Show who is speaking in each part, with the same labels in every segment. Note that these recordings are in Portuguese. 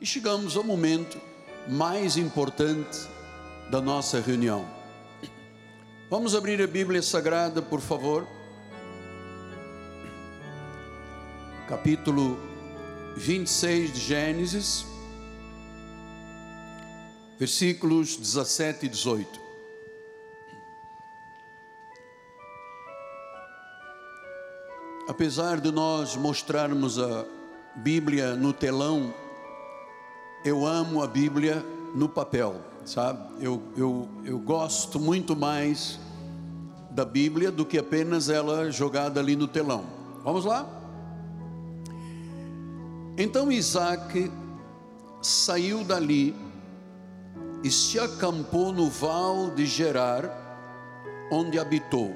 Speaker 1: e chegamos ao momento mais importante da nossa reunião. Vamos abrir a Bíblia Sagrada, por favor. Capítulo 26 de Gênesis, versículos 17 e 18. Apesar de nós mostrarmos a Bíblia no telão, eu amo a Bíblia no papel, sabe? Eu, eu, eu gosto muito mais da Bíblia do que apenas ela jogada ali no telão. Vamos lá? Então Isaac saiu dali e se acampou no val de Gerar, onde habitou.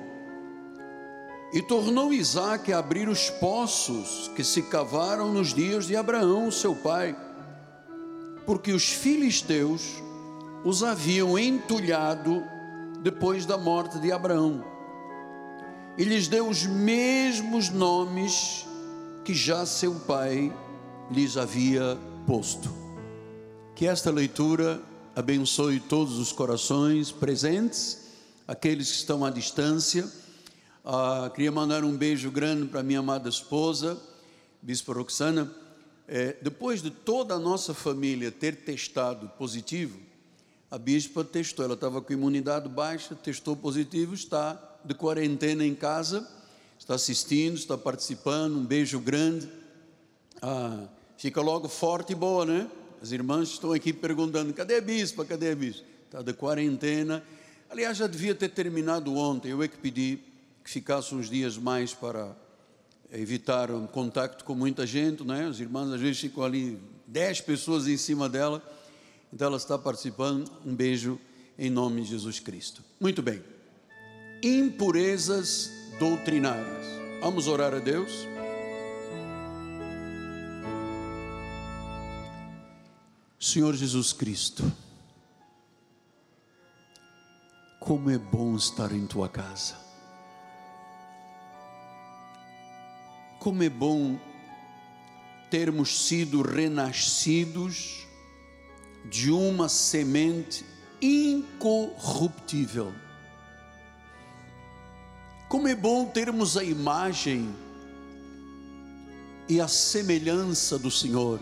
Speaker 1: E tornou Isaac a abrir os poços que se cavaram nos dias de Abraão, seu pai, porque os filisteus os haviam entulhado depois da morte de Abraão. E lhes deu os mesmos nomes que já seu pai lhes havia posto. Que esta leitura abençoe todos os corações presentes, aqueles que estão à distância. Ah, queria mandar um beijo grande para minha amada esposa, Bispo Roxana. É, depois de toda a nossa família ter testado positivo, a bispa testou, ela estava com imunidade baixa, testou positivo, está de quarentena em casa, está assistindo, está participando. Um beijo grande. Ah, fica logo forte e boa, né? As irmãs estão aqui perguntando: cadê a bispa? Cadê a bispa? Está de quarentena. Aliás, já devia ter terminado ontem. Eu é que pedi que ficasse uns dias mais para evitar um contato com muita gente, né? As irmãs às vezes ficam ali, dez pessoas em cima dela. Então ela está participando. Um beijo em nome de Jesus Cristo. Muito bem. Impurezas doutrinárias. Vamos orar a Deus. Senhor Jesus Cristo, como é bom estar em tua casa, como é bom termos sido renascidos de uma semente incorruptível. Como é bom termos a imagem e a semelhança do Senhor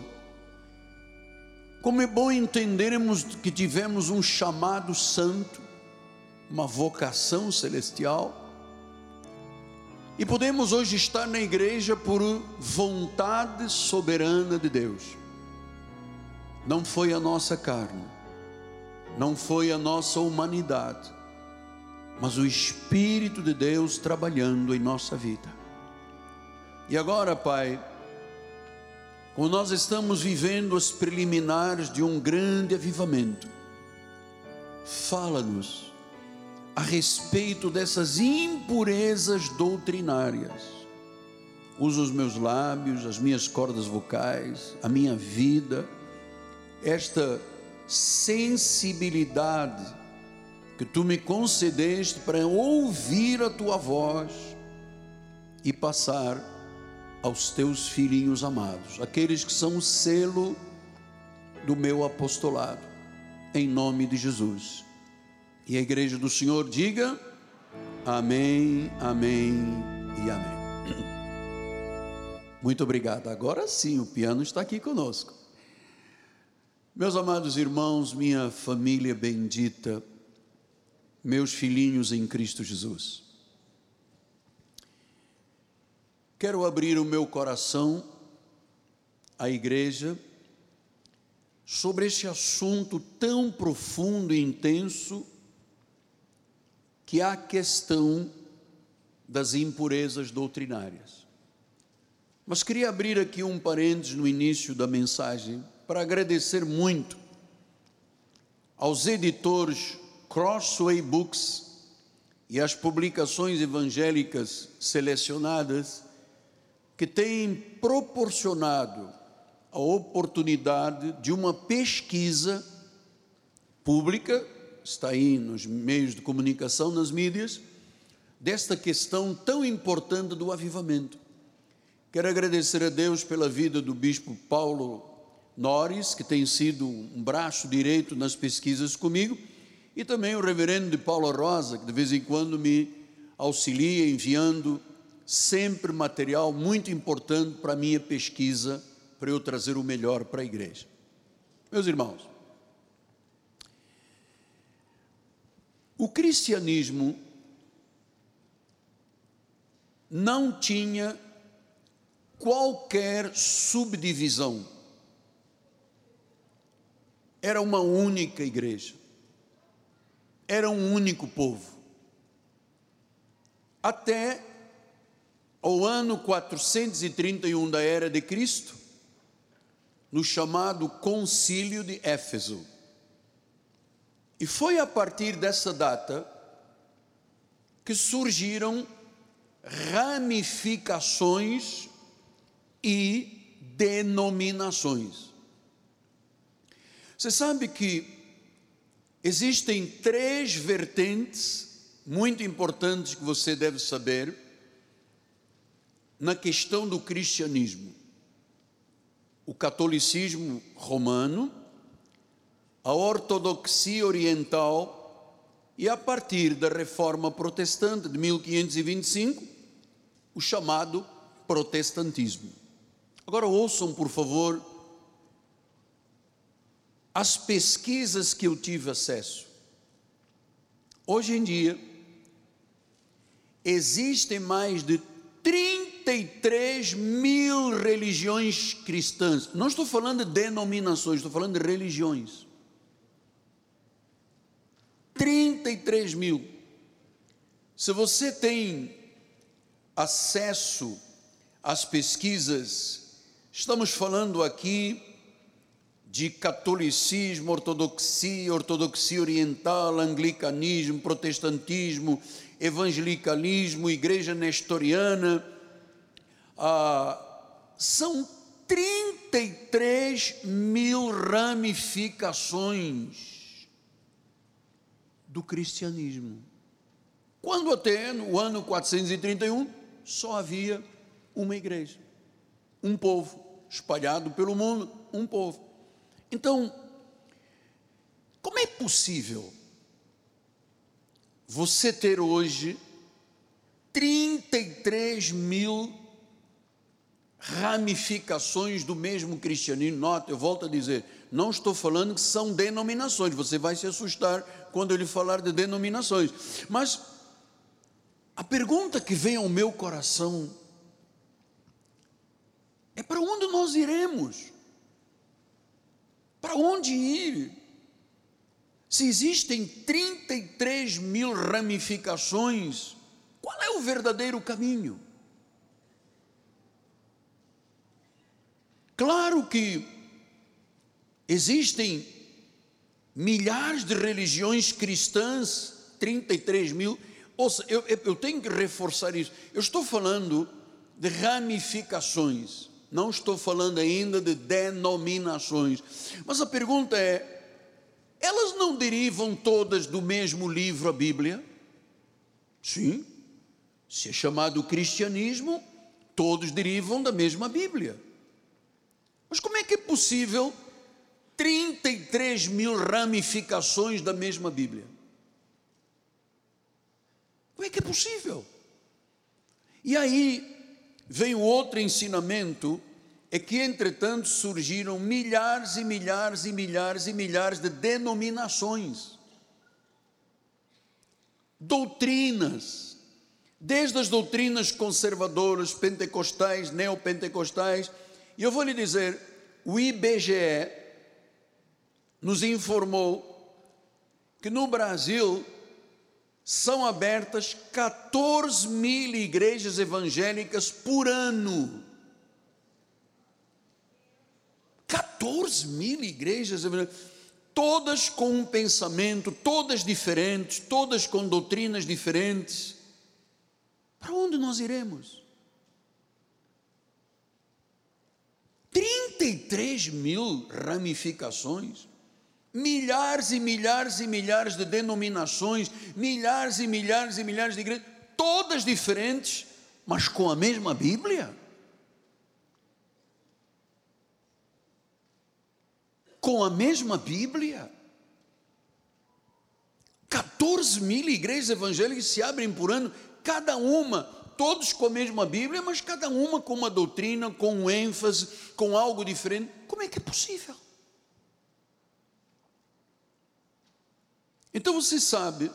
Speaker 1: como é bom entendermos que tivemos um chamado santo, uma vocação celestial, e podemos hoje estar na igreja por vontade soberana de Deus. Não foi a nossa carne, não foi a nossa humanidade, mas o Espírito de Deus trabalhando em nossa vida. E agora, Pai, como nós estamos vivendo as preliminares de um grande avivamento, fala-nos a respeito dessas impurezas doutrinárias. Usa os meus lábios, as minhas cordas vocais, a minha vida, esta sensibilidade que tu me concedeste para ouvir a tua voz e passar aos teus filhinhos amados, aqueles que são o selo do meu apostolado, em nome de Jesus. E a igreja do Senhor diga: Amém, Amém e Amém. Muito obrigado. Agora sim, o piano está aqui conosco. Meus amados irmãos, minha família bendita, meus filhinhos em Cristo Jesus. Quero abrir o meu coração à igreja sobre este assunto tão profundo e intenso que a questão das impurezas doutrinárias. Mas queria abrir aqui um parênteses no início da mensagem para agradecer muito aos editores Crossway Books e às publicações evangélicas selecionadas que têm proporcionado a oportunidade de uma pesquisa pública, está aí nos meios de comunicação, nas mídias, desta questão tão importante do avivamento. Quero agradecer a Deus pela vida do bispo Paulo Norris, que tem sido um braço direito nas pesquisas comigo, e também o reverendo de Paulo Rosa, que de vez em quando me auxilia enviando sempre material muito importante para a minha pesquisa, para eu trazer o melhor para a igreja. Meus irmãos, o cristianismo não tinha qualquer subdivisão. Era uma única igreja. Era um único povo. Até o ano 431 da era de Cristo, no chamado Concílio de Éfeso. E foi a partir dessa data que surgiram ramificações e denominações. Você sabe que existem três vertentes muito importantes que você deve saber na questão do cristianismo: o catolicismo romano, a ortodoxia oriental e a partir da reforma protestante de 1525, o chamado protestantismo. Agora ouçam, por favor, as pesquisas que eu tive acesso. Hoje em dia, existem mais de 33 mil religiões cristãs. Não estou falando de denominações, estou falando de religiões. 33 mil. Se você tem acesso às pesquisas, estamos falando aqui de catolicismo, ortodoxia, ortodoxia oriental, anglicanismo, protestantismo, evangelicalismo, igreja nestoriana. Ah, são 33 mil ramificações do cristianismo. Quando até no ano 431 só havia uma igreja, um povo espalhado pelo mundo, um povo. Então, como é possível você ter hoje 33 mil ramificações do mesmo cristianismo? Nota, eu volto a dizer, não estou falando que são denominações, você vai se assustar quando eu lhe falar de denominações, mas a pergunta que vem ao meu coração é para onde nós iremos? Para onde ir? Se existem 33 mil ramificações, qual é o verdadeiro caminho? Claro que existem milhares de religiões cristãs, 33 mil. Ouça, eu, eu tenho que reforçar isso. Eu estou falando de ramificações. Não estou falando ainda de denominações. Mas a pergunta é: elas não derivam todas do mesmo livro, a Bíblia? Sim. Se é chamado cristianismo, todos derivam da mesma Bíblia. Mas como é que é possível 33 mil ramificações da mesma Bíblia? Como é que é possível? E aí vem o outro ensinamento, é que entretanto surgiram milhares e milhares e milhares e milhares de denominações, doutrinas, desde as doutrinas conservadoras, pentecostais, neopentecostais, e eu vou lhe dizer, o IBGE nos informou que no Brasil são abertas 14 mil igrejas evangélicas por ano. 14 mil igrejas evangélicas, todas com um pensamento, todas diferentes, todas com doutrinas diferentes. Para onde nós iremos? 33 mil ramificações milhares e milhares e milhares de denominações, milhares e milhares e milhares de igrejas, todas diferentes, mas com a mesma Bíblia. com a mesma Bíblia. 14 mil igrejas evangélicas se abrem por ano, cada uma, todos com a mesma Bíblia, mas cada uma com uma doutrina, com um ênfase, com algo diferente. Como é que é possível? Então você sabe,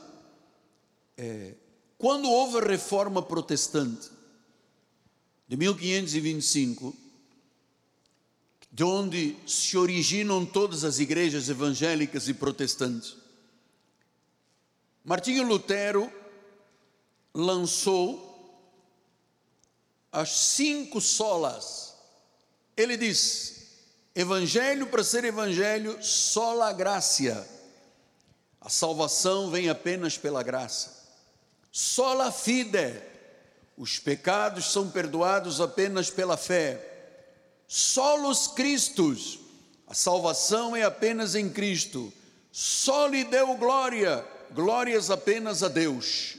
Speaker 1: é, quando houve a reforma protestante de 1525, de onde se originam todas as igrejas evangélicas e protestantes, Martinho Lutero lançou as cinco solas. Ele diz: Evangelho para ser evangelho, sola graça. A salvação vem apenas pela graça. Sola fide. Os pecados são perdoados apenas pela fé. Solos Christus. A salvação é apenas em Cristo. Soli deu glória glórias apenas a Deus.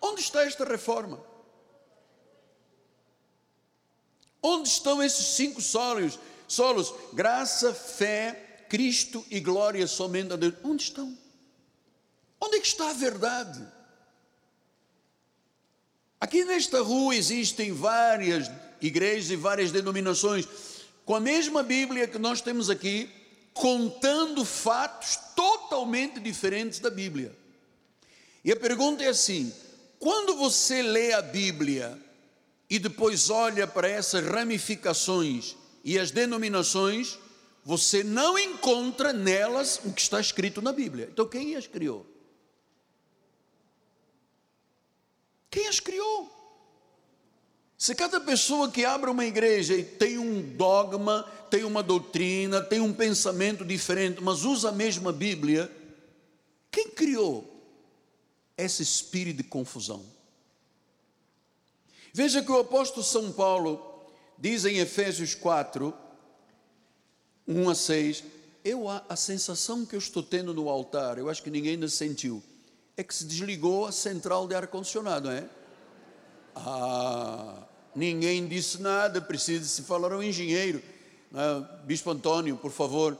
Speaker 1: Onde está esta reforma? Onde estão esses cinco solos? Solos, graça, fé, Cristo e glória somente a Deus. Onde estão? Onde é que está a verdade? Aqui nesta rua existem várias igrejas e várias denominações com a mesma Bíblia que nós temos aqui, contando fatos totalmente diferentes da Bíblia. E a pergunta é assim: quando você lê a Bíblia e depois olha para essas ramificações e as denominações, você não encontra nelas o que está escrito na Bíblia. Então quem as criou? Quem as criou? Se cada pessoa que abre uma igreja e tem um dogma, tem uma doutrina, tem um pensamento diferente, mas usa a mesma Bíblia, quem criou esse espírito de confusão? Veja que o apóstolo São Paulo diz em Efésios 4, 1 a 6, eu a, a sensação que eu estou tendo no altar, eu acho que ninguém ainda sentiu, é que se desligou a central de ar-condicionado, não é? Ah, ninguém disse nada, precisa se falar ao engenheiro. Né? Bispo Antônio, por favor,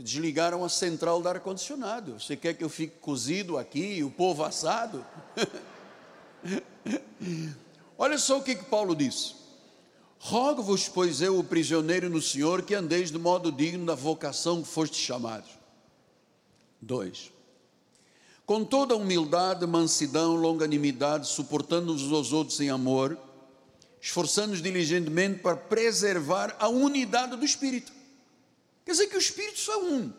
Speaker 1: desligaram a central do ar-condicionado. Você quer que eu fique cozido aqui, o povo assado? Olha só o que, que Paulo diz. Rogo-vos, pois eu, o prisioneiro no Senhor, que andeis de modo digno da vocação que foste chamados. 2. Com toda humildade, mansidão, longanimidade, suportando-vos aos outros em amor, esforçando-nos diligentemente para preservar a unidade do Espírito. Quer dizer que o Espírito só é um,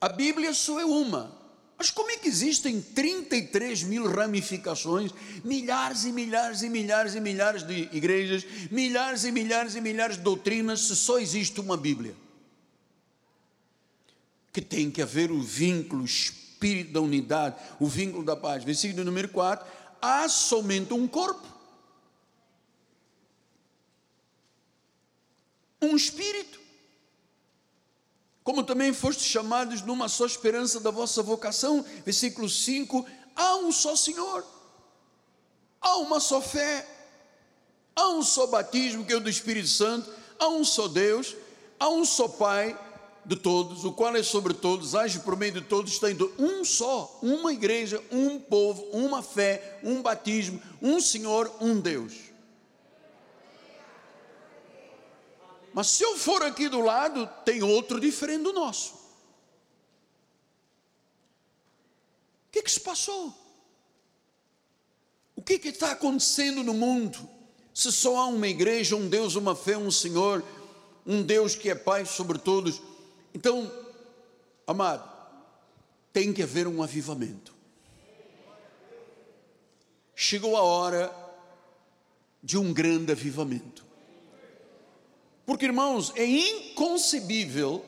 Speaker 1: a Bíblia só é uma. Mas como é que existem 33 mil ramificações, milhares e milhares e milhares e milhares de igrejas, milhares e milhares e milhares de doutrinas, se só existe uma Bíblia? Que tem que haver o vínculo, o espírito da unidade, o vínculo da paz. Versículo número 4: há somente um corpo um espírito. Como também fostes chamados numa só esperança da vossa vocação, versículo 5: há um só Senhor, há uma só fé, há um só batismo que é o do Espírito Santo, há um só Deus, há um só Pai de todos, o qual é sobre todos, age por meio de todos, em um só, uma igreja, um povo, uma fé, um batismo, um Senhor, um Deus. Mas se eu for aqui do lado, tem outro diferente do nosso. O que, é que se passou? O que, é que está acontecendo no mundo? Se só há uma igreja, um Deus, uma fé, um Senhor, um Deus que é Pai sobre todos. Então, amado, tem que haver um avivamento. Chegou a hora de um grande avivamento. Porque, irmãos, é inconcebível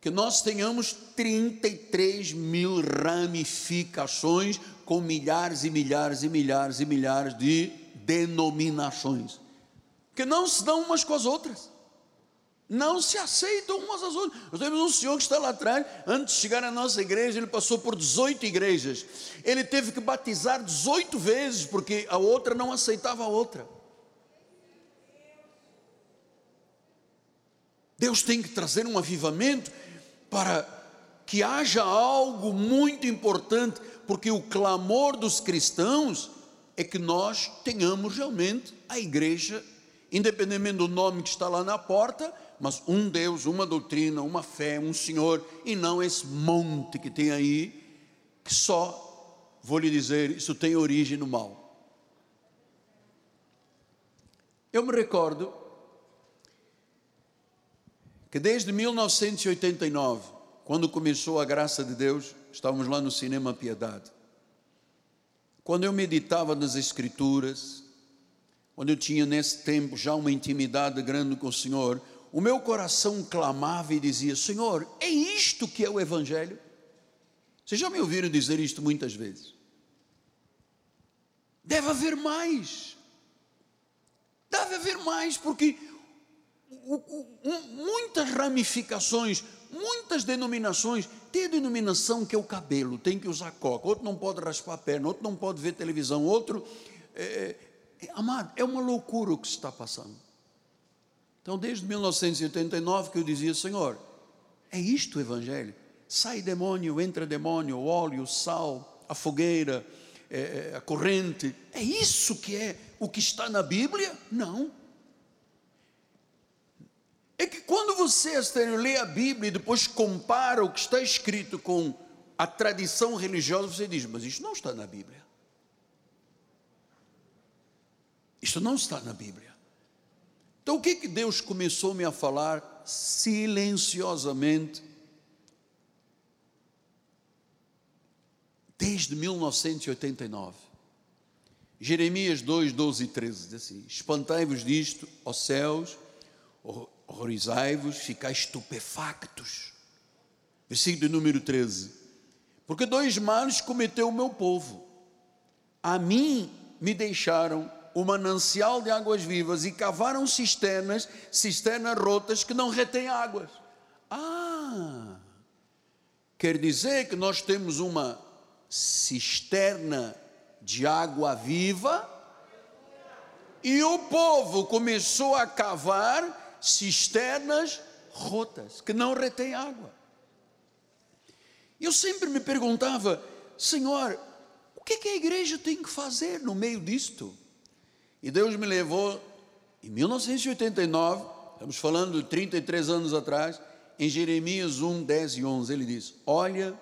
Speaker 1: que nós tenhamos 33 mil ramificações com milhares e milhares e milhares e milhares de denominações que não se dão umas com as outras, não se aceitam umas às outras. Nós temos um senhor que está lá atrás, antes de chegar à nossa igreja, ele passou por 18 igrejas, ele teve que batizar 18 vezes, porque a outra não aceitava a outra. Deus tem que trazer um avivamento para que haja algo muito importante, porque o clamor dos cristãos é que nós tenhamos realmente a igreja, independentemente do nome que está lá na porta, mas um Deus, uma doutrina, uma fé, um Senhor, e não esse monte que tem aí, que só, vou lhe dizer, isso tem origem no mal. Eu me recordo que desde 1989, quando começou a graça de Deus, estávamos lá no Cinema Piedade. Quando eu meditava nas Escrituras, quando eu tinha nesse tempo já uma intimidade grande com o Senhor, o meu coração clamava e dizia: Senhor, é isto que é o Evangelho? Vocês já me ouviram dizer isto muitas vezes? Deve haver mais. Deve haver mais, porque muitas ramificações, muitas denominações. Tem a denominação que é o cabelo, tem que usar coca, outro não pode raspar a perna, outro não pode ver televisão, outro. É, é, amado, é uma loucura o que se está passando. Então, desde 1989 que eu dizia, Senhor, é isto o Evangelho? Sai demônio, entra demônio, óleo, sal, a fogueira, é, é, a corrente. É isso que é o que está na Bíblia? Não. É que quando você, Estênio, lê a Bíblia e depois compara o que está escrito com a tradição religiosa, você diz, mas isto não está na Bíblia. Isto não está na Bíblia. Então o que que Deus começou-me a falar silenciosamente desde 1989? Jeremias 2, 12 e 13 diz assim: Espantai-vos disto, ó céus, horrorizai-vos, ficai estupefactos. Versículo número 13: Porque dois males cometeu o meu povo, a mim me deixaram o manancial de águas vivas e cavaram cisternas, cisternas rotas que não retêm águas. Ah, quer dizer que nós temos uma cisterna de água viva e o povo começou a cavar cisternas rotas que não retêm água. Eu sempre me perguntava, Senhor, o que, que a igreja tem que fazer no meio disto? E Deus me levou em 1989, estamos falando de 33 anos atrás, em Jeremias 1, 10 e 11, ele diz: Olha,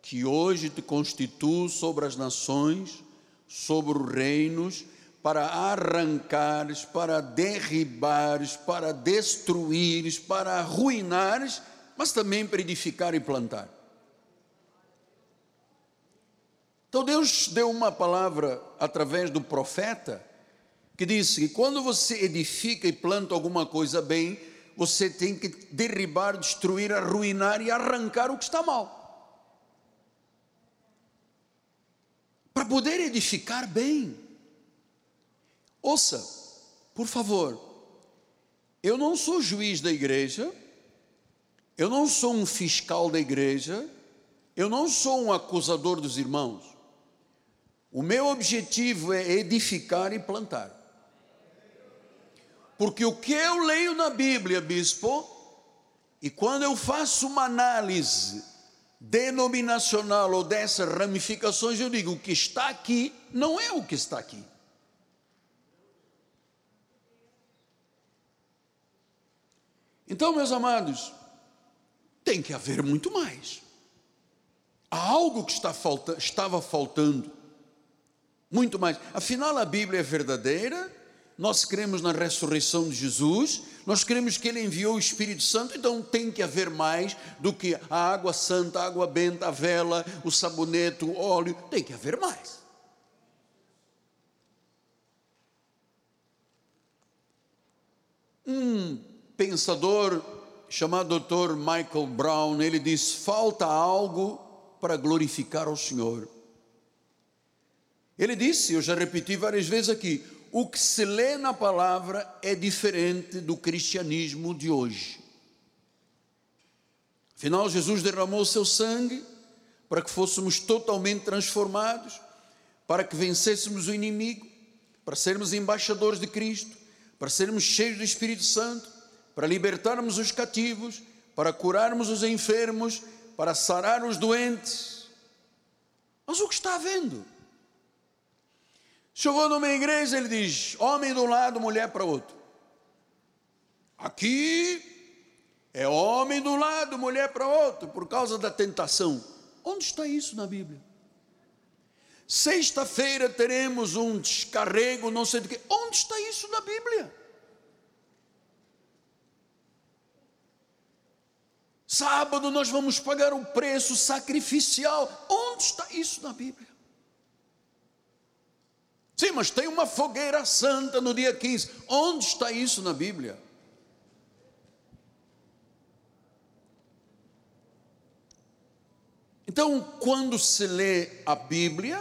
Speaker 1: que hoje te constituo sobre as nações, sobre os reinos, para arrancares, para derribares, para destruires, para arruinares, mas também para edificar e plantar. Então Deus deu uma palavra através do profeta que diz que quando você edifica e planta alguma coisa bem, você tem que derribar, destruir, arruinar e arrancar o que está mal. Para poder edificar bem. Ouça, por favor, eu não sou juiz da igreja, eu não sou um fiscal da igreja, eu não sou um acusador dos irmãos. O meu objetivo é edificar e plantar. Porque o que eu leio na Bíblia, bispo, e quando eu faço uma análise denominacional ou dessas ramificações, eu digo: o que está aqui não é o que está aqui. Então, meus amados, tem que haver muito mais. Há algo que está falta, estava faltando. Muito mais. Afinal, a Bíblia é verdadeira, nós cremos na ressurreição de Jesus, nós cremos que Ele enviou o Espírito Santo, então tem que haver mais do que a água santa, a água benta, a vela, o sabonete, o óleo, tem que haver mais. Um pensador chamado Dr. Michael Brown, ele diz: falta algo para glorificar ao Senhor. Ele disse, eu já repeti várias vezes aqui, o que se lê na palavra é diferente do cristianismo de hoje. Afinal, Jesus derramou o seu sangue para que fôssemos totalmente transformados, para que vencêssemos o inimigo, para sermos embaixadores de Cristo, para sermos cheios do Espírito Santo, para libertarmos os cativos, para curarmos os enfermos, para sarar os doentes. Mas o que está havendo? Chegou numa igreja, ele diz: homem de um lado, mulher para outro. Aqui é homem de um lado, mulher para outro, por causa da tentação. Onde está isso na Bíblia? Sexta-feira teremos um descarrego, não sei de quê. Onde está isso na Bíblia? Sábado nós vamos pagar o preço sacrificial. Onde está isso na Bíblia? Sim, mas tem uma fogueira santa no dia 15. Onde está isso na Bíblia? Então, quando se lê a Bíblia,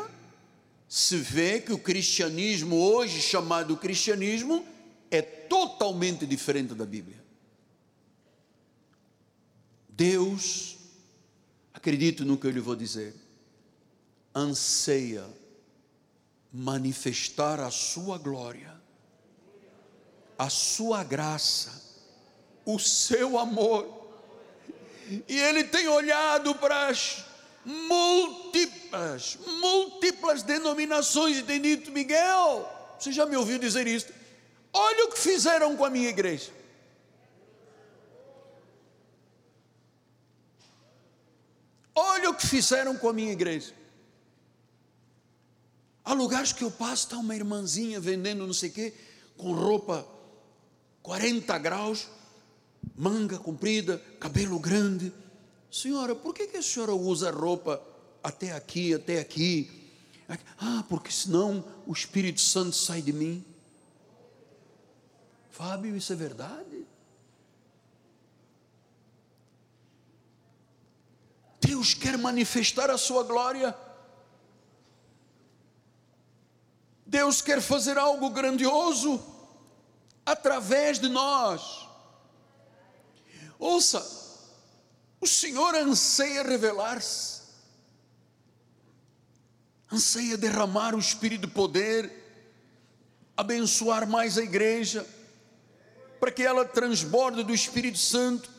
Speaker 1: se vê que o cristianismo, hoje chamado cristianismo, é totalmente diferente da Bíblia. Deus, acredito no que eu lhe vou dizer, anseia manifestar a sua glória, a sua graça, o seu amor. E ele tem olhado para as múltiplas, múltiplas denominações e tem dito, Miguel, você já me ouviu dizer isso? Olha o que fizeram com a minha igreja. Olha o que fizeram com a minha igreja. Há lugares que eu passo, está uma irmãzinha vendendo não sei o quê, com roupa 40 graus, manga comprida, cabelo grande Senhora, por que, que a senhora usa roupa até aqui, até aqui? Ah, porque senão o Espírito Santo sai de mim. Fábio, isso é verdade? Deus quer manifestar a sua glória. Deus quer fazer algo grandioso através de nós. Ouça, o Senhor anseia revelar-se, anseia derramar o Espírito de poder, abençoar mais a igreja, para que ela transborde do Espírito Santo.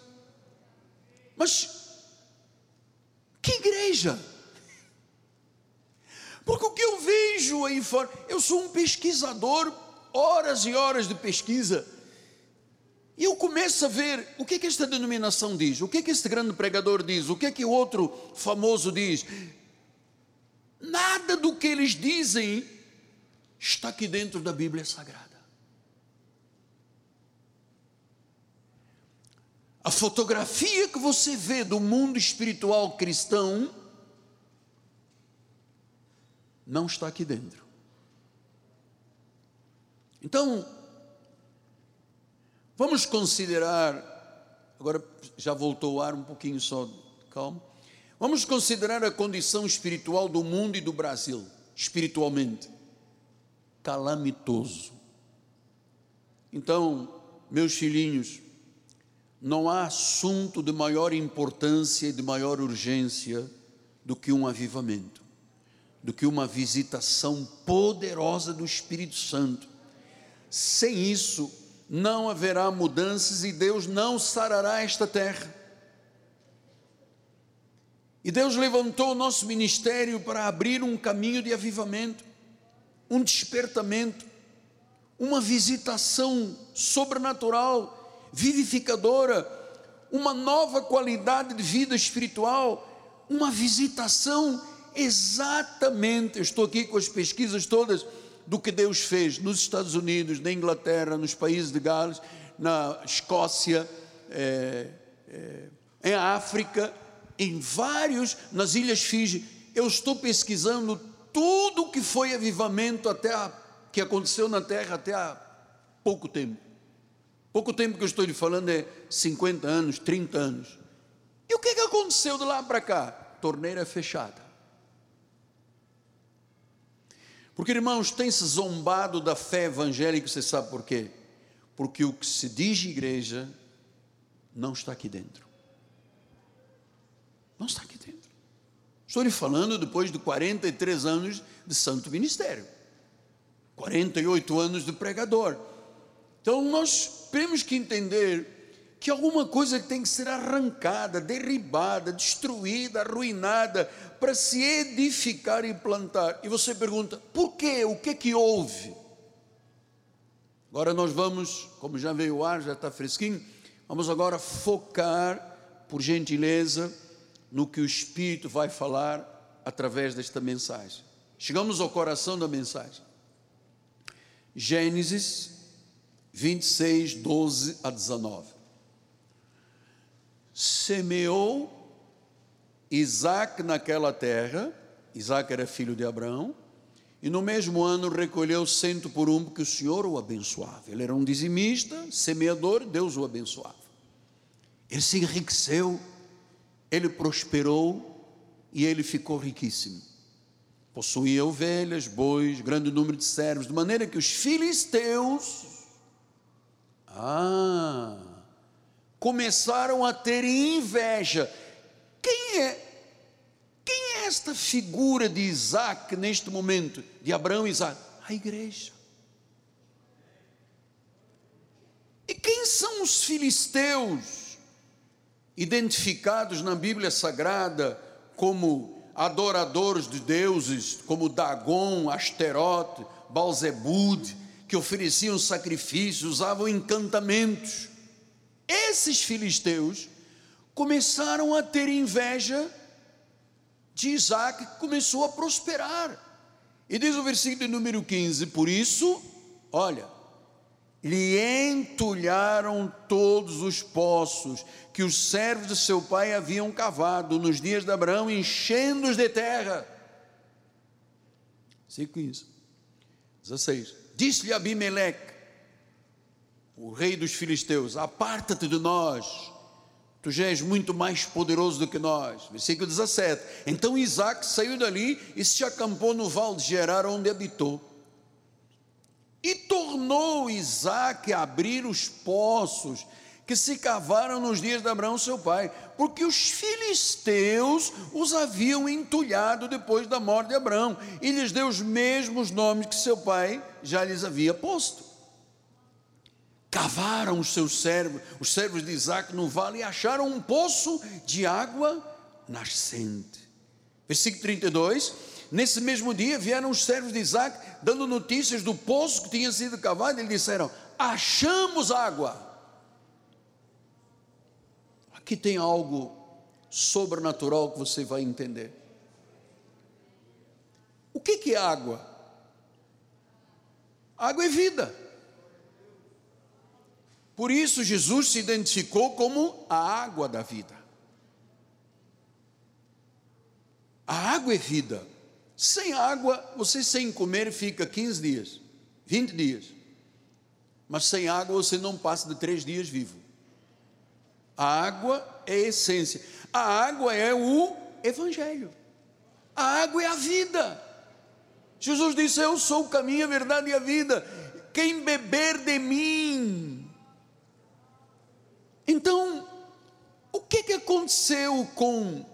Speaker 1: Mas que igreja? Porque o que eu vejo aí fora, eu sou um pesquisador, horas e horas de pesquisa, e eu começo a ver o que, é que esta denominação diz, o que, é que este grande pregador diz, o que é que o outro famoso diz. Nada do que eles dizem está aqui dentro da Bíblia Sagrada. A fotografia que você vê do mundo espiritual cristão não está aqui dentro. Então, Vamos considerar, agora já voltou o ar um pouquinho só, calma. Vamos considerar a condição espiritual do mundo e do Brasil, espiritualmente. Calamitoso. Então, meus filhinhos, não há assunto de maior importância e de maior urgência do que um avivamento, do que uma visitação poderosa do Espírito Santo. Sem isso, não haverá mudanças e Deus não sarará esta terra. E Deus levantou o nosso ministério para abrir um caminho de avivamento, um despertamento, uma visitação sobrenatural, vivificadora, uma nova qualidade de vida espiritual, uma visitação exatamente. Eu estou aqui com as pesquisas todas do que Deus fez nos Estados Unidos, na Inglaterra, nos países de Gales, na Escócia, é, é, em África, em vários, nas Ilhas Fiji. Eu estou pesquisando tudo o que foi avivamento até a, que aconteceu na Terra até há pouco tempo. Pouco tempo que eu estou lhe falando é 50 anos, 30 anos. E o que, que aconteceu de lá para cá? Torneira fechada. Porque, irmãos, tem-se zombado da fé evangélica, você sabe por quê? Porque o que se diz igreja não está aqui dentro. Não está aqui dentro. Estou lhe falando depois de 43 anos de santo ministério, 48 anos de pregador. Então nós temos que entender que alguma coisa tem que ser arrancada, derribada, destruída, arruinada, para se edificar e plantar. E você pergunta: por quê? O que é que houve? Agora nós vamos, como já veio o ar, já está fresquinho, vamos agora focar, por gentileza, no que o Espírito vai falar através desta mensagem. Chegamos ao coração da mensagem. Gênesis 26, 12 a 19. Semeou Isaac naquela terra, Isaac era filho de Abraão, e no mesmo ano recolheu cento por um, porque o Senhor o abençoava. Ele era um dizimista, semeador, Deus o abençoava. Ele se enriqueceu, ele prosperou e ele ficou riquíssimo. Possuía ovelhas, bois, grande número de servos, de maneira que os filisteus ah, começaram a ter inveja. Quem é quem é esta figura de Isaac neste momento, de Abraão e Isaac? A igreja. E quem são os filisteus, identificados na Bíblia Sagrada como adoradores de deuses, como Dagon, Asterote, Balzebud, que ofereciam sacrifícios, usavam encantamentos? Esses filisteus começaram a ter inveja de Isaac que começou a prosperar. E diz o versículo número 15: Por isso, olha, lhe entulharam todos os poços que os servos de seu pai haviam cavado nos dias de Abraão, enchendo-os de terra. Versículo 15. 16. Disse-lhe Abimeleque, o rei dos filisteus: Aparta-te de nós Tu já és muito mais poderoso do que nós. Versículo 17. Então Isaac saiu dali e se acampou no val de Gerar, onde habitou. E tornou Isaac a abrir os poços que se cavaram nos dias de Abraão, seu pai, porque os filisteus os haviam entulhado depois da morte de Abraão, e lhes deu os mesmos nomes que seu pai já lhes havia posto cavaram os seus servos, os servos de Isaac no vale e acharam um poço de água nascente. Versículo 32. Nesse mesmo dia vieram os servos de Isaac dando notícias do poço que tinha sido cavado e lhe disseram: Achamos água. Aqui tem algo sobrenatural que você vai entender. O que, que é água? Água é vida. Por isso, Jesus se identificou como a água da vida. A água é vida. Sem água, você sem comer fica 15 dias, 20 dias. Mas sem água você não passa de três dias vivo. A água é a essência. A água é o Evangelho. A água é a vida. Jesus disse: Eu sou o caminho, a verdade e a vida. Quem beber de mim então, o que, que aconteceu com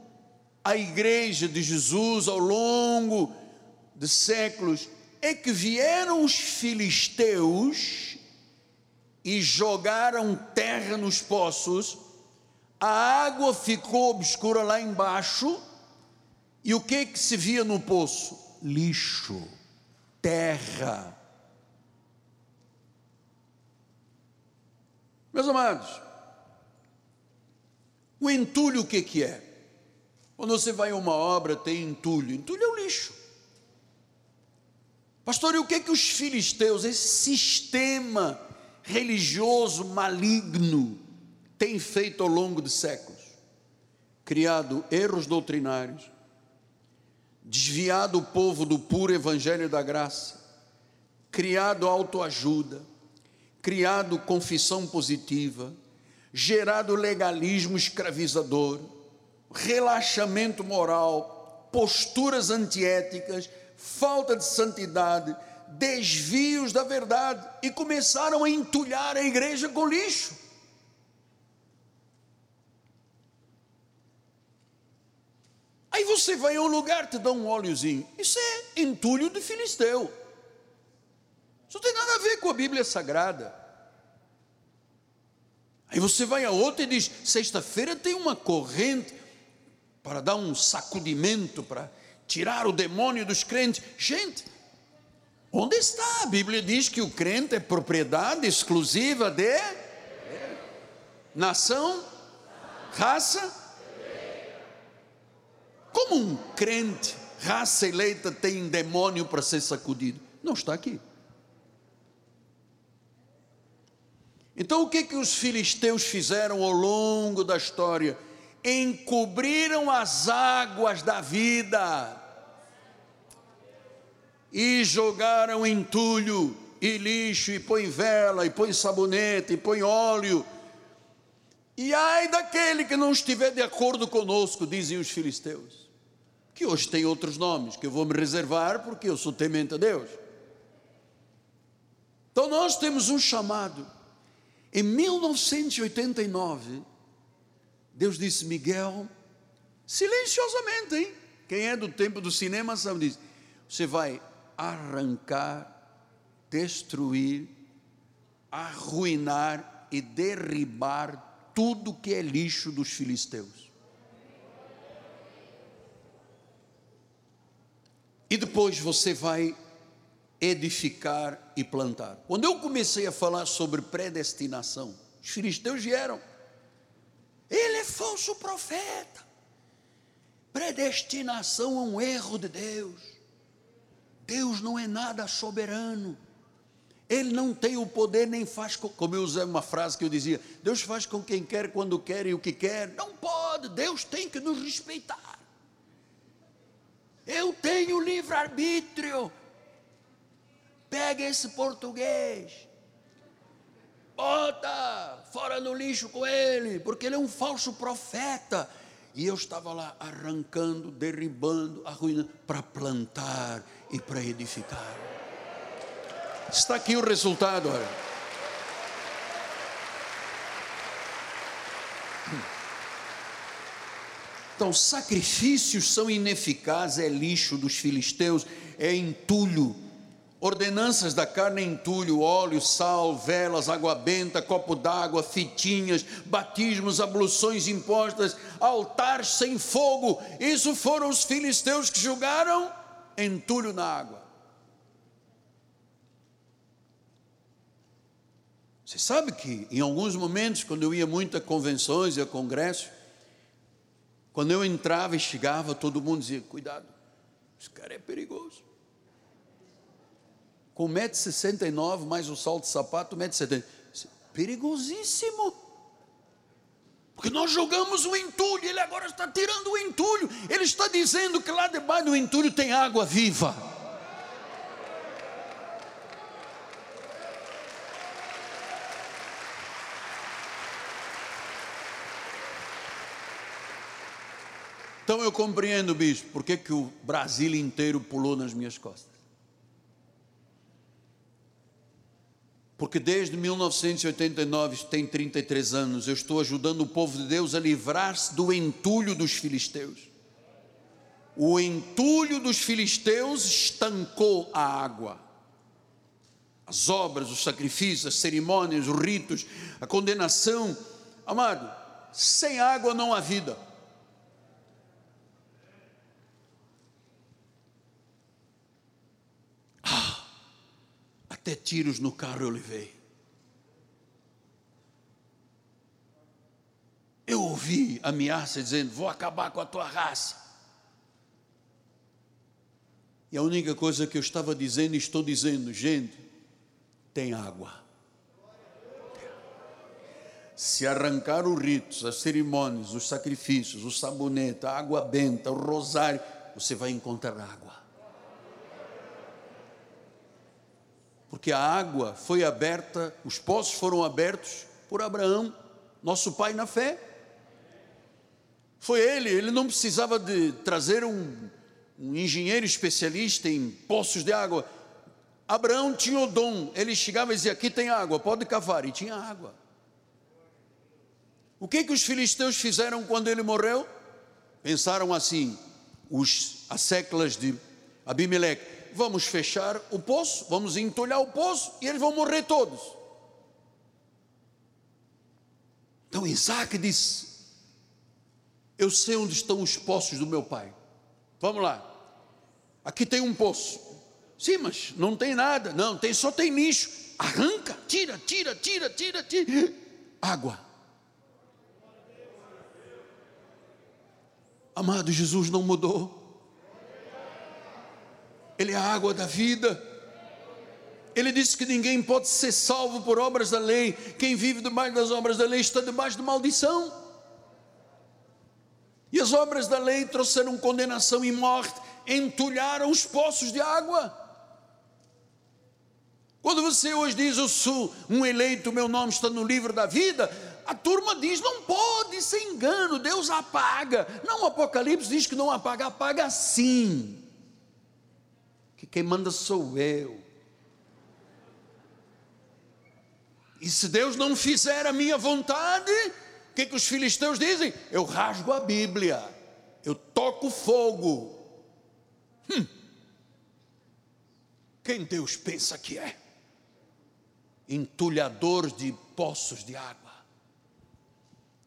Speaker 1: a igreja de Jesus ao longo de séculos? É que vieram os filisteus e jogaram terra nos poços, a água ficou obscura lá embaixo, e o que que se via no poço? Lixo, terra. Meus amados, o entulho o que, que é? Quando você vai a uma obra, tem entulho. Entulho é o lixo. Pastor, e o que que os filisteus, esse sistema religioso maligno, tem feito ao longo de séculos? Criado erros doutrinários, desviado o povo do puro evangelho da graça, criado autoajuda, criado confissão positiva, gerado legalismo escravizador, relaxamento moral, posturas antiéticas, falta de santidade, desvios da verdade e começaram a entulhar a igreja com lixo. Aí você vai a um lugar, te dá um óleozinho. Isso é entulho de filisteu. Isso não tem nada a ver com a Bíblia Sagrada. Aí você vai a outra e diz: sexta-feira tem uma corrente para dar um sacudimento, para tirar o demônio dos crentes. Gente, onde está? A Bíblia diz que o crente é propriedade exclusiva de nação, raça. Como um crente, raça eleita, tem demônio para ser sacudido? Não está aqui. Então o que que os filisteus fizeram ao longo da história? Encobriram as águas da vida e jogaram entulho e lixo, e põe vela, e põe sabonete, e põe óleo. E ai daquele que não estiver de acordo conosco, dizem os filisteus, que hoje tem outros nomes, que eu vou me reservar porque eu sou temente a Deus. Então nós temos um chamado. Em 1989, Deus disse: Miguel, silenciosamente, hein? Quem é do tempo do cinema sabe disso. Você vai arrancar, destruir, arruinar e derribar tudo que é lixo dos filisteus. E depois você vai edificar e plantar. Quando eu comecei a falar sobre predestinação, os filisteus vieram. Ele é falso profeta. Predestinação é um erro de Deus. Deus não é nada soberano. Ele não tem o poder nem faz com, como eu usei uma frase que eu dizia, Deus faz com quem quer, quando quer e o que quer. Não pode, Deus tem que nos respeitar. Tenho livre-arbítrio. Pega esse português, bota fora no lixo com ele, porque ele é um falso profeta. E eu estava lá arrancando, derribando, arruinando, para plantar e para edificar. Está aqui o resultado, olha. Então, sacrifícios são ineficazes, é lixo dos filisteus, é entulho ordenanças da carne entulho, óleo, sal, velas, água benta, copo d'água, fitinhas, batismos, abluções impostas, altar sem fogo. Isso foram os filisteus que jogaram entulho na água. Você sabe que em alguns momentos, quando eu ia muito a convenções e a congressos, quando eu entrava e chegava, todo mundo dizia: cuidado, esse cara é perigoso com 1,69m mais o salto de sapato, 1,70m. Perigosíssimo. Porque nós jogamos o entulho, ele agora está tirando o entulho. Ele está dizendo que lá debaixo do entulho tem água viva. Então eu compreendo, bispo, por que, que o Brasil inteiro pulou nas minhas costas. porque desde 1989, tem 33 anos, eu estou ajudando o povo de Deus a livrar-se do entulho dos filisteus. O entulho dos filisteus estancou a água. As obras, os sacrifícios, as cerimônias, os ritos, a condenação. Amado, sem água não há vida. Até tiros no carro eu levei. Eu ouvi ameaça dizendo: Vou acabar com a tua raça. E a única coisa que eu estava dizendo, e estou dizendo, gente, tem água. Se arrancar os ritos, as cerimônias, os sacrifícios, o sabonete, a água benta, o rosário, você vai encontrar água. Porque a água foi aberta, os poços foram abertos por Abraão, nosso pai na fé. Foi ele, ele não precisava de trazer um, um engenheiro especialista em poços de água. Abraão tinha o dom, ele chegava e dizia: Aqui tem água, pode cavar, e tinha água. O que, que os filisteus fizeram quando ele morreu? Pensaram assim: os, as seclas de Abimeleque, vamos fechar o poço, vamos entulhar o poço e eles vão morrer todos. Então Isaac disse: Eu sei onde estão os poços do meu pai. Vamos lá. Aqui tem um poço. Sim, mas não tem nada. Não, tem só tem lixo. Arranca, tira, tira, tira, tira, tira. Água. Amado, Jesus não mudou. Ele é a água da vida. Ele disse que ninguém pode ser salvo por obras da lei. Quem vive debaixo das obras da lei está debaixo de maldição. E as obras da lei trouxeram condenação e morte, entulharam os poços de água. Quando você hoje diz, Eu sou um eleito, meu nome está no livro da vida, a turma diz: Não pode, ser engano, Deus apaga. Não, o Apocalipse diz que não apaga, apaga sim. Que quem manda sou eu. E se Deus não fizer a minha vontade, o que, que os filisteus dizem? Eu rasgo a Bíblia, eu toco fogo. Hum. Quem Deus pensa que é? Entulhador de poços de água.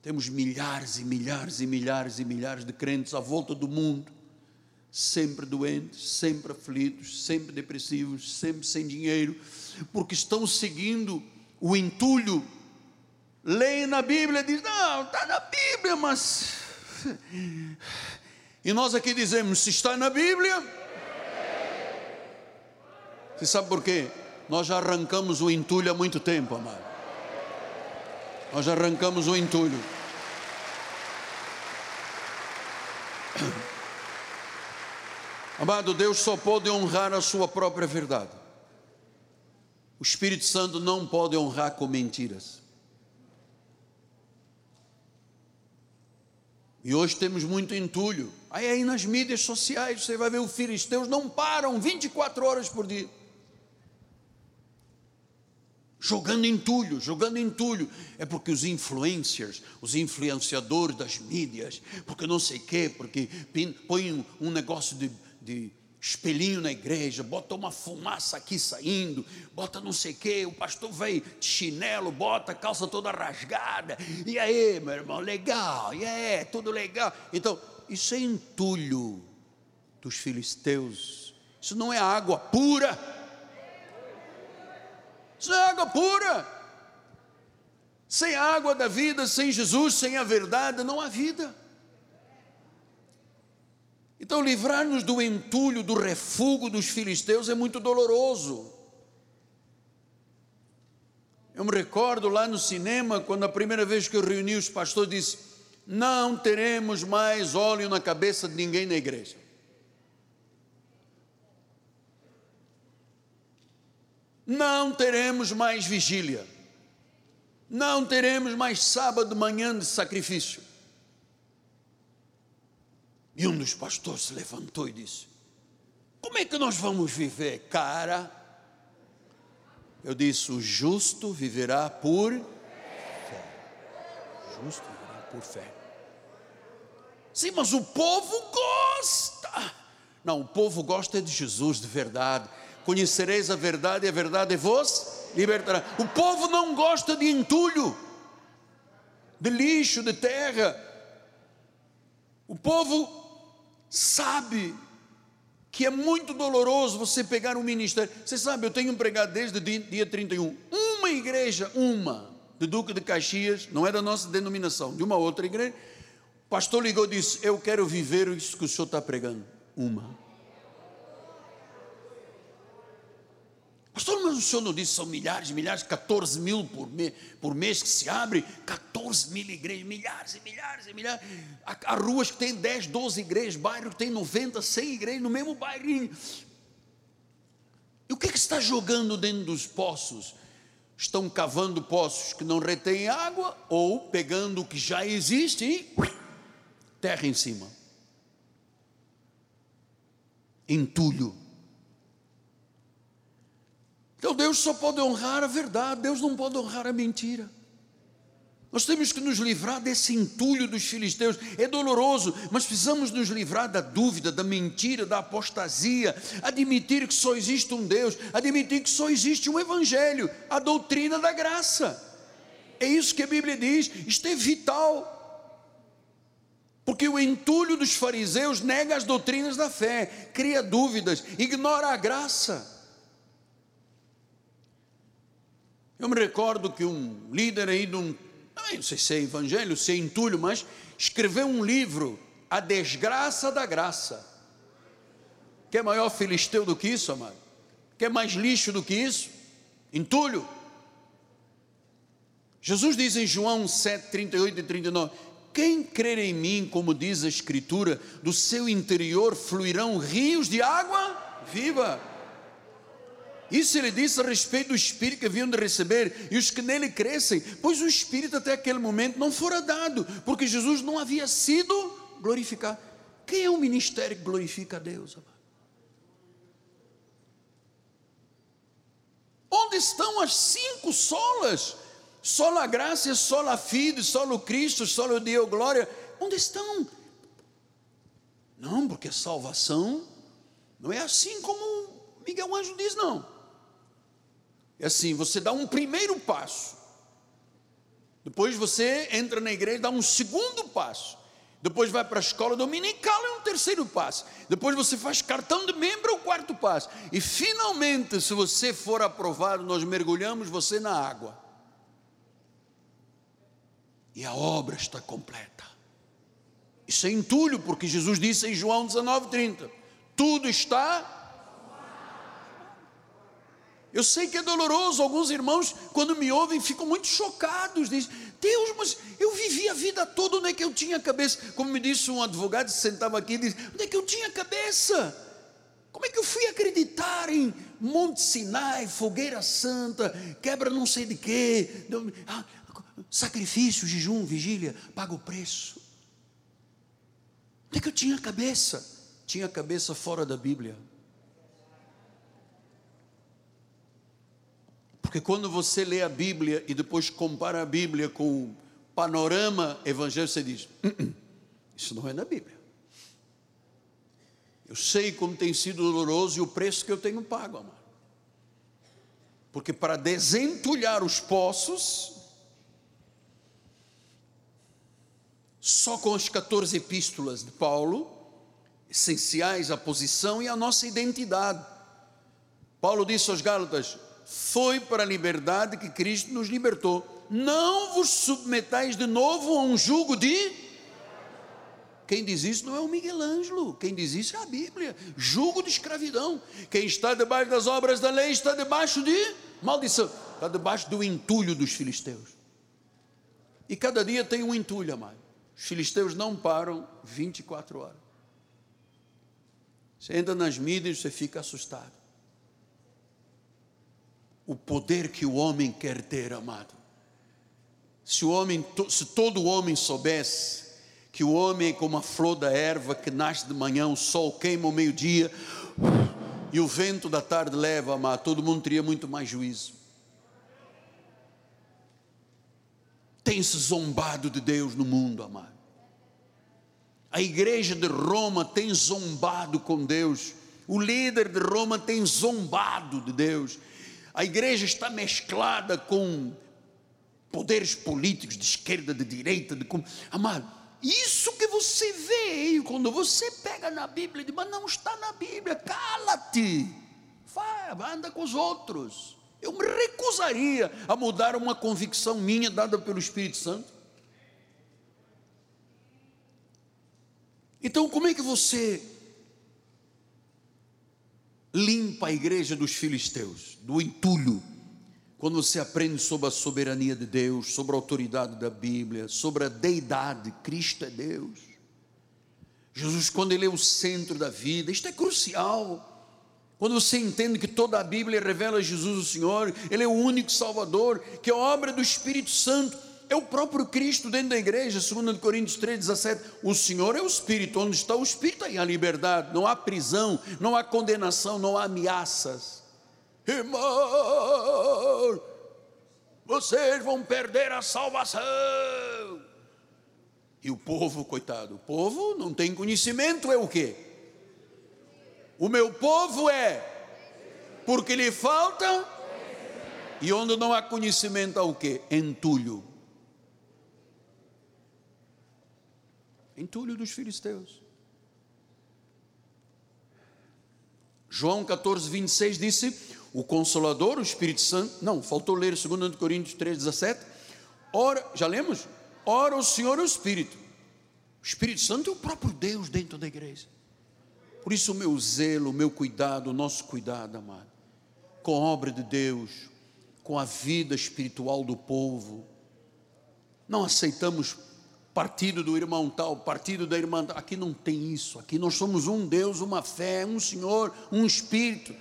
Speaker 1: Temos milhares e milhares e milhares e milhares de crentes à volta do mundo, sempre doentes, sempre aflitos, sempre depressivos, sempre sem dinheiro, porque estão seguindo o entulho, leem na Bíblia e diz: Não, está na Bíblia, mas. E nós aqui dizemos: Se está na Bíblia. Você sabe por quê? Nós já arrancamos o entulho há muito tempo, amado. Nós já arrancamos o entulho. Amado, Deus só pode honrar a sua própria verdade. O Espírito Santo não pode honrar com mentiras. E hoje temos muito entulho. Aí, aí nas mídias sociais você vai ver os filisteus não param 24 horas por dia. Jogando entulho, jogando entulho. É porque os influencers, os influenciadores das mídias, porque não sei o quê, porque põem um negócio de, de espelhinho na igreja, bota uma fumaça aqui saindo, bota não sei o que, o pastor vem de chinelo, bota a calça toda rasgada, e aí, meu irmão, legal, e aí, tudo legal. Então, isso é entulho dos filisteus, isso não é água pura, isso não é água pura. Sem a água da vida, sem Jesus, sem a verdade, não há vida. Então, livrar-nos do entulho, do refúgio dos filisteus é muito doloroso. Eu me recordo lá no cinema, quando a primeira vez que eu reuni os pastores, disse: Não teremos mais óleo na cabeça de ninguém na igreja. Não teremos mais vigília. Não teremos mais sábado de manhã de sacrifício. E um dos pastores se levantou e disse: Como é que nós vamos viver, cara? Eu disse: O justo viverá por fé. O justo viverá por fé. Sim, mas o povo gosta. Não, o povo gosta de Jesus de verdade. Conhecereis a verdade e a verdade vos libertará. O povo não gosta de entulho, de lixo, de terra. O povo sabe que é muito doloroso você pegar um ministério. Você sabe, eu tenho pregado desde dia 31. Uma igreja, uma, do Duque de Caxias, não é da nossa denominação, de uma outra igreja. O pastor ligou e disse: Eu quero viver isso que o senhor está pregando. Uma. Pastor, mas o senhor não disse são milhares, milhares, 14 mil por, me, por mês que se abre, 14 mil igrejas, milhares e milhares e milhares. Há, há ruas que têm 10, 12 igrejas, bairro que tem 90, 100 igrejas no mesmo bairro. E o que, é que está jogando dentro dos poços? Estão cavando poços que não retêm água ou pegando o que já existe e terra em cima. Entulho então Deus só pode honrar a verdade, Deus não pode honrar a mentira. Nós temos que nos livrar desse entulho dos filisteus. É doloroso, mas precisamos nos livrar da dúvida, da mentira, da apostasia, admitir que só existe um Deus, admitir que só existe um evangelho, a doutrina da graça. É isso que a Bíblia diz, isto é vital. Porque o entulho dos fariseus nega as doutrinas da fé, cria dúvidas, ignora a graça. Eu me recordo que um líder aí de um, não sei se é evangelho, se é entulho, mas escreveu um livro, A Desgraça da Graça. Quer maior filisteu do que isso, amado? Quer mais lixo do que isso? Entulho. Jesus diz em João 7, 38 e 39: Quem crer em mim, como diz a Escritura, do seu interior fluirão rios de água viva. Isso ele disse a respeito do Espírito que haviam de receber e os que nele crescem, pois o Espírito até aquele momento não fora dado, porque Jesus não havia sido glorificado. Quem é o ministério que glorifica a Deus? Onde estão as cinco solas? Sola graça, sola fide, solo Cristo, solo Deus glória. Onde estão? Não, porque salvação não é assim como Miguel Anjo diz, não. É assim, você dá um primeiro passo. Depois você entra na igreja, dá um segundo passo. Depois vai para a escola dominical, é um terceiro passo. Depois você faz cartão de membro, é o quarto passo. E finalmente, se você for aprovado, nós mergulhamos você na água. E a obra está completa. Isso é entulho, porque Jesus disse em João 19,30: Tudo está eu sei que é doloroso, alguns irmãos, quando me ouvem, ficam muito chocados. Dizem, Deus, mas eu vivi a vida toda, onde é que eu tinha cabeça? Como me disse um advogado, sentava aqui e disse: onde é que eu tinha cabeça? Como é que eu fui acreditar em Monte Sinai, fogueira santa, quebra não sei de quê, ah, sacrifício, jejum, vigília, paga o preço? Onde é que eu tinha cabeça? Tinha cabeça fora da Bíblia. Porque quando você lê a Bíblia e depois compara a Bíblia com o panorama evangélico, você diz: hum, hum, Isso não é na Bíblia. Eu sei como tem sido doloroso e o preço que eu tenho pago, amado. Porque para desentulhar os poços, só com as 14 epístolas de Paulo, essenciais à posição e à nossa identidade. Paulo disse aos Gálatas: foi para a liberdade que Cristo nos libertou. Não vos submetais de novo a um jugo de. Quem diz isso não é o Miguel Ângelo, quem diz isso é a Bíblia. Jugo de escravidão. Quem está debaixo das obras da lei está debaixo de maldição, está debaixo do entulho dos filisteus. E cada dia tem um entulho, amado. Os filisteus não param 24 horas. Você entra nas mídias, você fica assustado o poder que o homem quer ter, amado. Se o homem, se todo homem soubesse que o homem é como a flor da erva que nasce de manhã, o sol queima ao meio-dia e o vento da tarde leva, amado, todo mundo teria muito mais juízo. Tem-se zombado de Deus no mundo, amado. A igreja de Roma tem zombado com Deus. O líder de Roma tem zombado de Deus a igreja está mesclada com poderes políticos de esquerda, de direita, de como. Amado, isso que você vê quando você pega na Bíblia e diz, mas não está na Bíblia, cala-te, vai, anda com os outros. Eu me recusaria a mudar uma convicção minha dada pelo Espírito Santo. Então, como é que você limpa a igreja dos filisteus, do entulho. Quando você aprende sobre a soberania de Deus, sobre a autoridade da Bíblia, sobre a deidade, Cristo é Deus. Jesus, quando Ele é o centro da vida, isto é crucial. Quando você entende que toda a Bíblia revela Jesus o Senhor, Ele é o único Salvador, que é obra do Espírito Santo, é o próprio Cristo dentro da igreja, 2 Coríntios 3, 17. O Senhor é o Espírito, onde está o Espírito, aí há liberdade, não há prisão, não há condenação, não há ameaças. Irmão, vocês vão perder a salvação. E o povo, coitado, o povo não tem conhecimento, é o quê? O meu povo é, porque lhe falta E onde não há conhecimento, há o quê? Entulho. Entulho dos filisteus. João 14, 26 disse: O Consolador, o Espírito Santo. Não, faltou ler 2 Coríntios 3, 17. Ora, já lemos? Ora, o Senhor é o Espírito. O Espírito Santo é o próprio Deus dentro da igreja. Por isso, o meu zelo, o meu cuidado, o nosso cuidado, amado, com a obra de Deus, com a vida espiritual do povo. Não aceitamos partido do irmão tal, partido da irmã tal. Aqui não tem isso. Aqui nós somos um Deus, uma fé, um Senhor, um Espírito,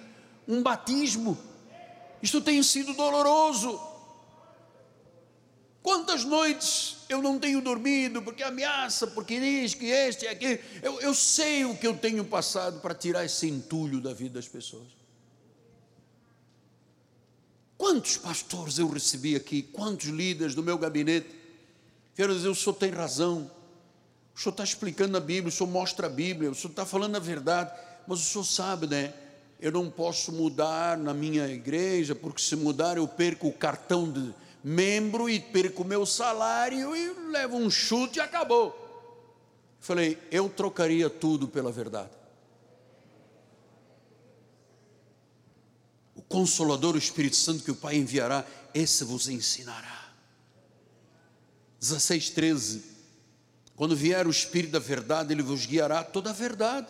Speaker 1: um batismo. Isto tem sido doloroso. Quantas noites eu não tenho dormido porque ameaça, porque diz que este e aquele. Eu, eu sei o que eu tenho passado para tirar esse entulho da vida das pessoas. Quantos pastores eu recebi aqui, quantos líderes do meu gabinete vieram dizer: o senhor tem razão, o senhor está explicando a Bíblia, o senhor mostra a Bíblia, o senhor está falando a verdade, mas o senhor sabe, né? Eu não posso mudar na minha igreja, porque se mudar eu perco o cartão de membro e perco o meu salário e levo um chute e acabou. Falei, eu trocaria tudo pela verdade. O Consolador, o Espírito Santo que o Pai enviará, esse vos ensinará. 16, 13. Quando vier o Espírito da verdade, ele vos guiará toda a verdade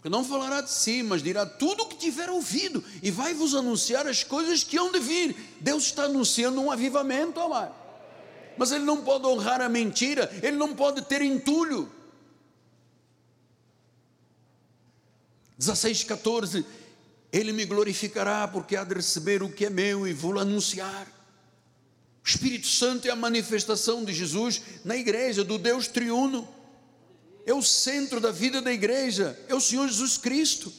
Speaker 1: porque não falará de si, mas dirá tudo o que tiver ouvido e vai vos anunciar as coisas que hão de vir. Deus está anunciando um avivamento, amado. Mas ele não pode honrar a mentira, ele não pode ter entulho. 16, 14. Ele me glorificará, porque há de receber o que é meu e vou anunciar. O Espírito Santo é a manifestação de Jesus na igreja, do Deus triuno é o centro da vida da igreja, é o Senhor Jesus Cristo.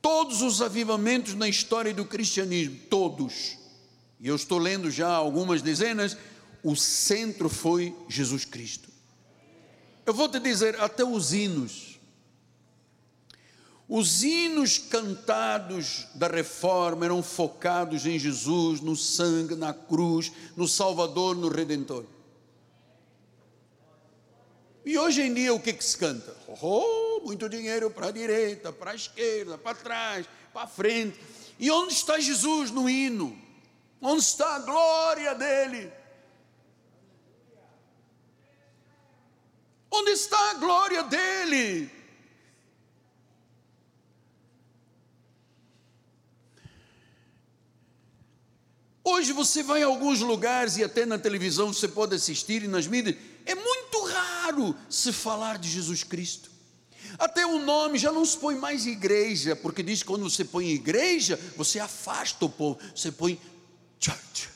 Speaker 1: Todos os avivamentos na história do cristianismo, todos, e eu estou lendo já algumas dezenas, o centro foi Jesus Cristo. Eu vou te dizer, até os hinos, os hinos cantados da reforma eram focados em Jesus, no sangue, na cruz, no Salvador, no Redentor. E hoje em dia o que, que se canta? Oh, muito dinheiro para a direita, para a esquerda, para trás, para frente. E onde está Jesus no hino? Onde está a glória dele? Onde está a glória dele? Hoje você vai a alguns lugares e até na televisão você pode assistir e nas mídias, é muito raro se falar de Jesus Cristo. Até o nome já não se põe mais igreja, porque diz que quando você põe igreja, você afasta o povo, você põe church.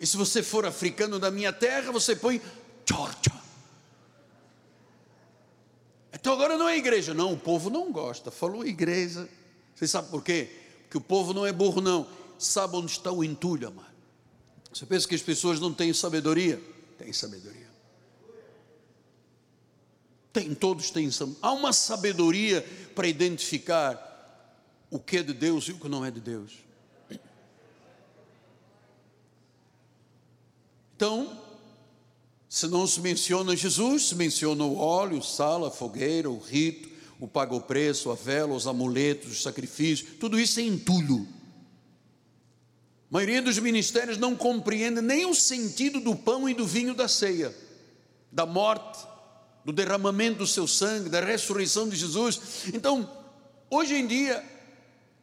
Speaker 1: E se você for africano da minha terra, você põe church. Então agora não é igreja, não, o povo não gosta. Falou igreja. Você sabe por quê? Porque o povo não é burro, não sabe onde está o entulho, amado. Você pensa que as pessoas não têm sabedoria? Tem sabedoria. Tem, todos têm sabedoria. Há uma sabedoria para identificar o que é de Deus e o que não é de Deus. Então, se não se menciona Jesus, se menciona o óleo, sala, fogueira, o rito, o pago preço, a vela, os amuletos, os sacrifícios, tudo isso é entulho. A maioria dos ministérios não compreende nem o sentido do pão e do vinho da ceia, da morte, do derramamento do seu sangue, da ressurreição de Jesus. Então, hoje em dia,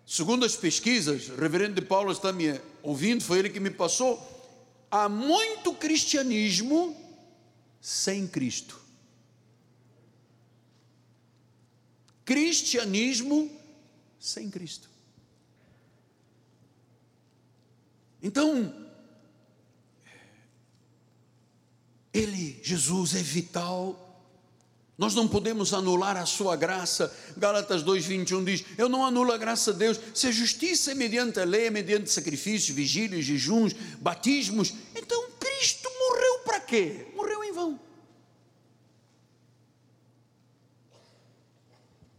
Speaker 1: segundo as pesquisas, o reverendo de Paulo está me ouvindo, foi ele que me passou, há muito cristianismo sem Cristo. Cristianismo sem Cristo. Então, Ele, Jesus, é vital. Nós não podemos anular a sua graça. Gálatas 2,21 diz: Eu não anulo a graça de Deus. Se a justiça é mediante a lei, é mediante sacrifícios, vigílias, jejuns, batismos, então Cristo morreu para quê? Morreu em vão.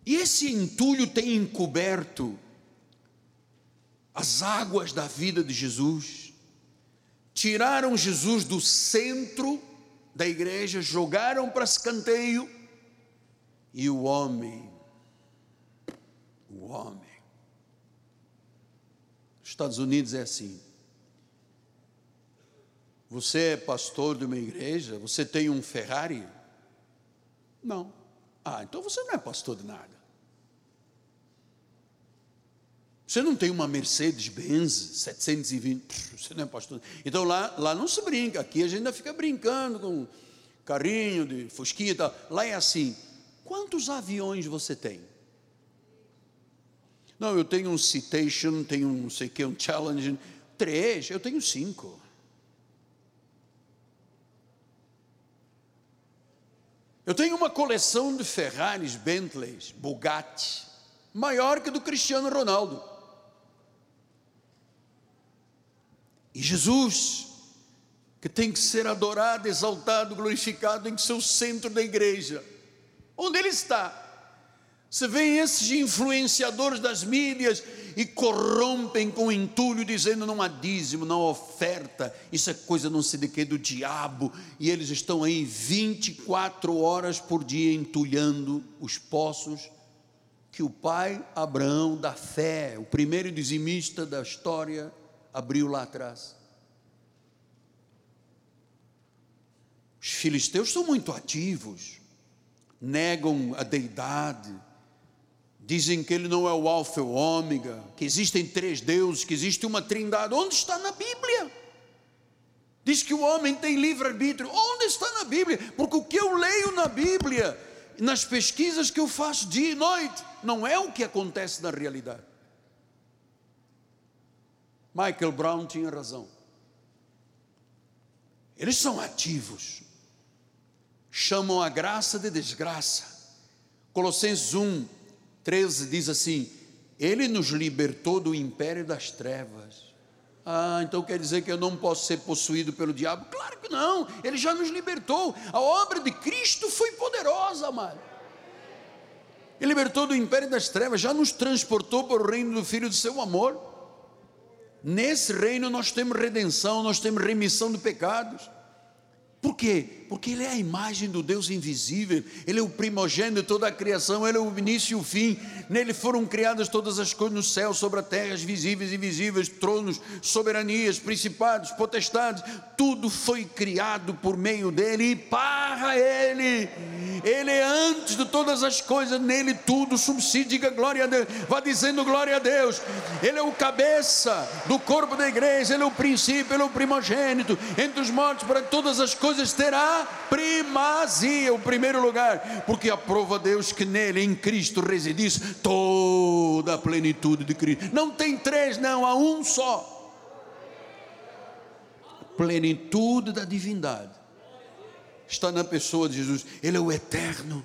Speaker 1: E esse entulho tem encoberto as águas da vida de Jesus, tiraram Jesus do centro da igreja, jogaram para escanteio, e o homem, o homem, nos Estados Unidos é assim. Você é pastor de uma igreja? Você tem um Ferrari? Não. Ah, então você não é pastor de nada. Você não tem uma Mercedes-Benz 720, você não é pastor. Então lá, lá não se brinca, aqui a gente ainda fica brincando com carrinho de fusquinha e tal. Lá é assim: quantos aviões você tem? Não, eu tenho um Citation, tenho um não sei o que, um Challenge. Três, eu tenho cinco. Eu tenho uma coleção de Ferraris, Bentleys, Bugatti, maior que do Cristiano Ronaldo. E Jesus, que tem que ser adorado, exaltado, glorificado em seu centro da igreja, onde ele está? Você vê esses influenciadores das mídias e corrompem com entulho, dizendo não há dízimo, não há oferta, isso é coisa não sei de que, do diabo, e eles estão aí 24 horas por dia entulhando os poços que o pai Abraão da fé, o primeiro dizimista da história, abriu lá atrás. Os filisteus são muito ativos, negam a deidade, Dizem que ele não é o alfa e o ômega, que existem três deuses, que existe uma trindade. Onde está na Bíblia? Diz que o homem tem livre-arbítrio. Onde está na Bíblia? Porque o que eu leio na Bíblia, nas pesquisas que eu faço dia e noite, não é o que acontece na realidade. Michael Brown tinha razão. Eles são ativos, chamam a graça de desgraça. Colossenses 1, 13 diz assim: Ele nos libertou do império das trevas. Ah, então quer dizer que eu não posso ser possuído pelo diabo? Claro que não, ele já nos libertou. A obra de Cristo foi poderosa, amado. Ele libertou do império das trevas, já nos transportou para o reino do Filho do seu amor. Nesse reino nós temos redenção, nós temos remissão de pecados. Por quê? Porque Ele é a imagem do Deus invisível, Ele é o primogênito de toda a criação, Ele é o início e o fim. Nele foram criadas todas as coisas no céu, sobre a terra, as visíveis e invisíveis, tronos, soberanias, principados, potestades, tudo foi criado por meio dele e para Ele. Ele é antes de todas as coisas, nele tudo subside, diga glória a Deus, vá dizendo glória a Deus. Ele é o cabeça do corpo da igreja, Ele é o princípio, Ele é o primogênito, entre os mortos, para todas as coisas terá primazia, o primeiro lugar, porque aprova Deus que nele, em Cristo, residisse toda a plenitude de Cristo. Não tem três, não, há um só. Plenitude da divindade está na pessoa de Jesus, Ele é o eterno,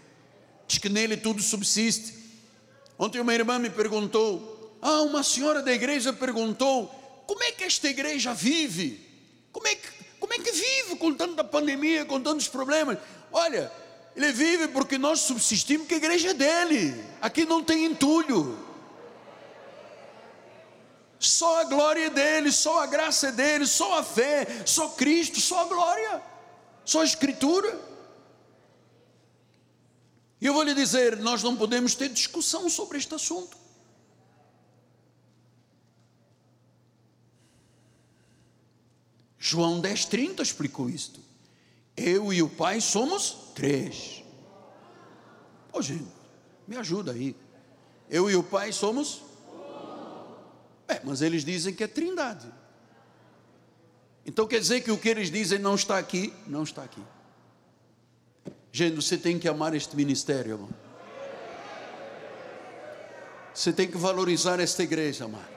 Speaker 1: diz que nele tudo subsiste. Ontem uma irmã me perguntou, ah, uma senhora da igreja perguntou, como é que esta igreja vive? Como é que, como é que vive com tanta pandemia, com tantos problemas? Olha, ele vive porque nós subsistimos que a igreja é dele, aqui não tem entulho. Só a glória é dele, só a graça é dele, só a fé, só Cristo, só a glória só a Escritura. E eu vou lhe dizer: nós não podemos ter discussão sobre este assunto. João 10,30 explicou isto. Eu e o Pai somos três. Ô gente, me ajuda aí. Eu e o Pai somos? É, mas eles dizem que é trindade. Então quer dizer que o que eles dizem não está aqui? Não está aqui. Gente, você tem que amar este ministério, irmão. Você tem que valorizar esta igreja, amado.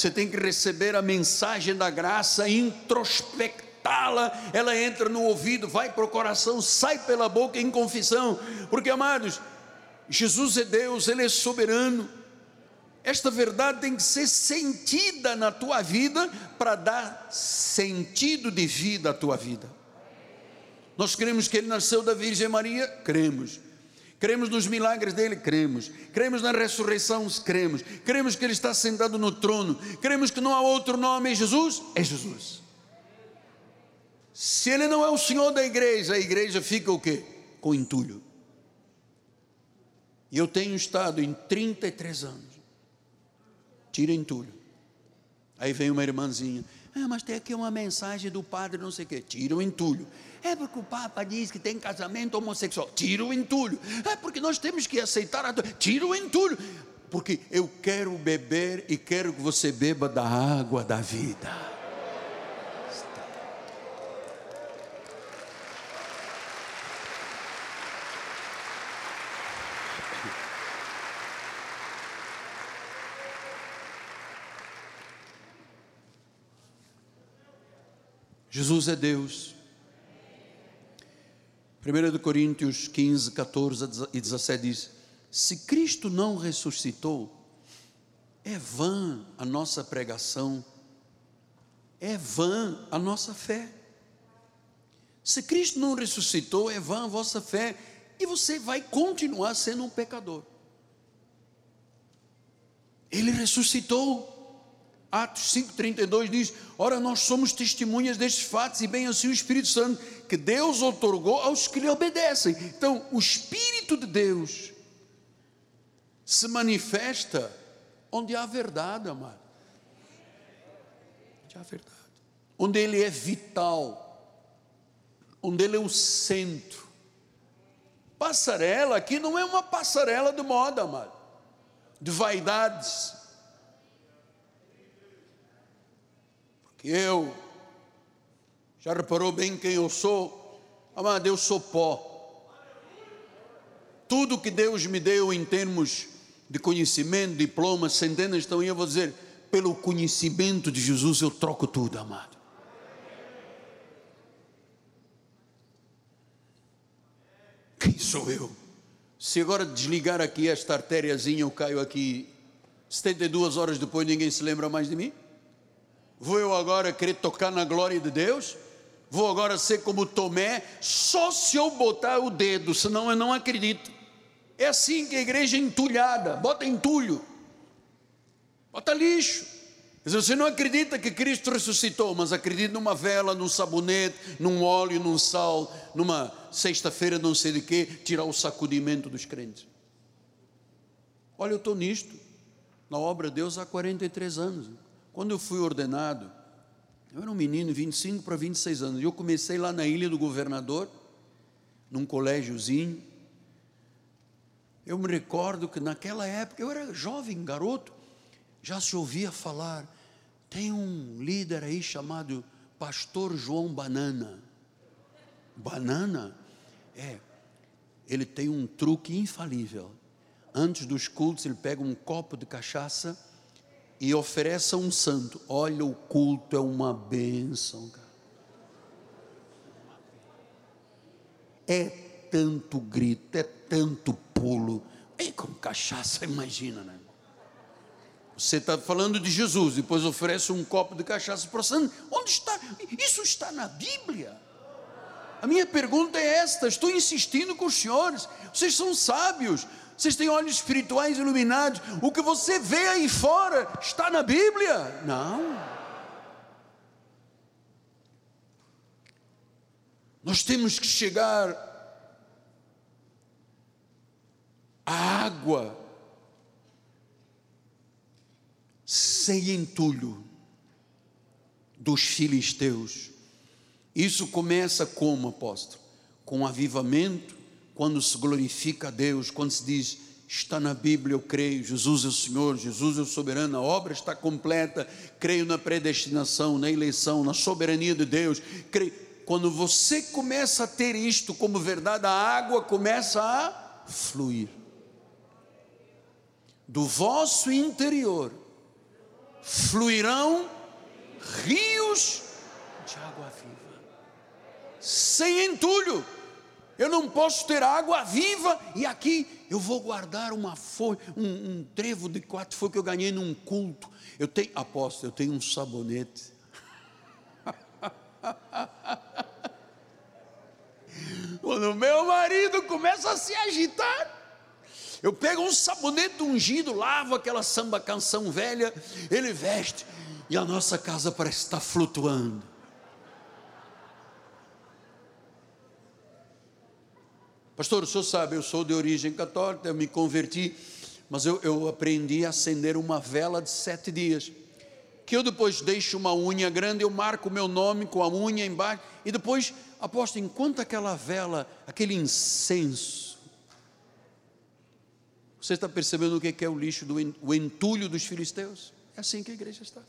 Speaker 1: Você tem que receber a mensagem da graça, introspectá-la. Ela entra no ouvido, vai para o coração, sai pela boca em confissão. Porque, amados, Jesus é Deus, Ele é soberano. Esta verdade tem que ser sentida na tua vida para dar sentido de vida à tua vida. Nós cremos que ele nasceu da Virgem Maria? Cremos. Cremos nos milagres dele? Cremos. Cremos na ressurreição? Cremos. Cremos que ele está sentado no trono. Cremos que não há outro nome em Jesus? É Jesus. Se ele não é o Senhor da igreja, a igreja fica o quê? Com entulho. E eu tenho estado em 33 anos. Tira entulho. Aí vem uma irmãzinha. Ah, mas tem aqui uma mensagem do padre, não sei o quê. Tira o entulho. É porque o Papa diz que tem casamento homossexual. Tira o entulho. É porque nós temos que aceitar a. Tira o entulho. Porque eu quero beber e quero que você beba da água da vida. Jesus é Deus. 1 Coríntios 15, 14 e 17 diz: Se Cristo não ressuscitou, é vã a nossa pregação, é vã a nossa fé. Se Cristo não ressuscitou, é vã a vossa fé, e você vai continuar sendo um pecador. Ele ressuscitou. Atos 5,32 diz: Ora, nós somos testemunhas destes fatos, e bem assim o Espírito Santo, que Deus otorgou aos que lhe obedecem. Então, o Espírito de Deus se manifesta onde há verdade, amado. Onde há verdade. Onde Ele é vital, onde Ele é o centro. Passarela aqui não é uma passarela de moda, amado, de vaidades que eu, já reparou bem quem eu sou? Amado, eu sou pó. Tudo que Deus me deu em termos de conhecimento, diplomas, centenas estão aí, eu vou dizer, pelo conhecimento de Jesus eu troco tudo, amado. Quem sou eu? Se agora desligar aqui esta artériazinha, eu caio aqui 72 horas depois, ninguém se lembra mais de mim? Vou eu agora querer tocar na glória de Deus? Vou agora ser como Tomé, só se eu botar o dedo, senão eu não acredito. É assim que a igreja é entulhada, bota entulho, bota lixo. Você não acredita que Cristo ressuscitou, mas acredita numa vela, num sabonete, num óleo, num sal, numa sexta-feira, não sei de quê, tirar o sacudimento dos crentes. Olha, eu estou nisto, na obra de Deus há 43 anos. Quando eu fui ordenado, eu era um menino, 25 para 26 anos, e eu comecei lá na Ilha do Governador, num colégiozinho. Eu me recordo que naquela época, eu era jovem, garoto, já se ouvia falar, tem um líder aí chamado Pastor João Banana. Banana? É, ele tem um truque infalível. Antes dos cultos, ele pega um copo de cachaça e oferece a um santo. Olha, o culto é uma bênção, cara. É tanto grito, é tanto pulo. E com cachaça, imagina, né? Você está falando de Jesus, depois oferece um copo de cachaça para o santo. Onde está? Isso está na Bíblia. A minha pergunta é esta: estou insistindo com os senhores, vocês são sábios, vocês têm olhos espirituais iluminados. O que você vê aí fora está na Bíblia? Não. Nós temos que chegar à água sem entulho dos filisteus. Isso começa como, apóstolo? Com avivamento quando se glorifica a Deus, quando se diz, está na Bíblia, eu creio, Jesus é o Senhor, Jesus é o soberano, a obra está completa, creio na predestinação, na eleição, na soberania de Deus, creio. Quando você começa a ter isto como verdade, a água começa a fluir. Do vosso interior fluirão rios de água viva, sem entulho eu não posso ter água viva e aqui eu vou guardar uma folha, um, um trevo de quatro folhas que eu ganhei num culto. Eu tenho, aposto, eu tenho um sabonete. Quando meu marido começa a se agitar. Eu pego um sabonete ungido, lavo aquela samba canção velha, ele veste e a nossa casa parece estar flutuando. Pastor, o senhor sabe, eu sou de origem católica, eu me converti, mas eu, eu aprendi a acender uma vela de sete dias. Que eu depois deixo uma unha grande, eu marco o meu nome com a unha embaixo, e depois, aposto, enquanto aquela vela, aquele incenso, você está percebendo o que é o lixo, do, o entulho dos filisteus? É assim que a igreja está.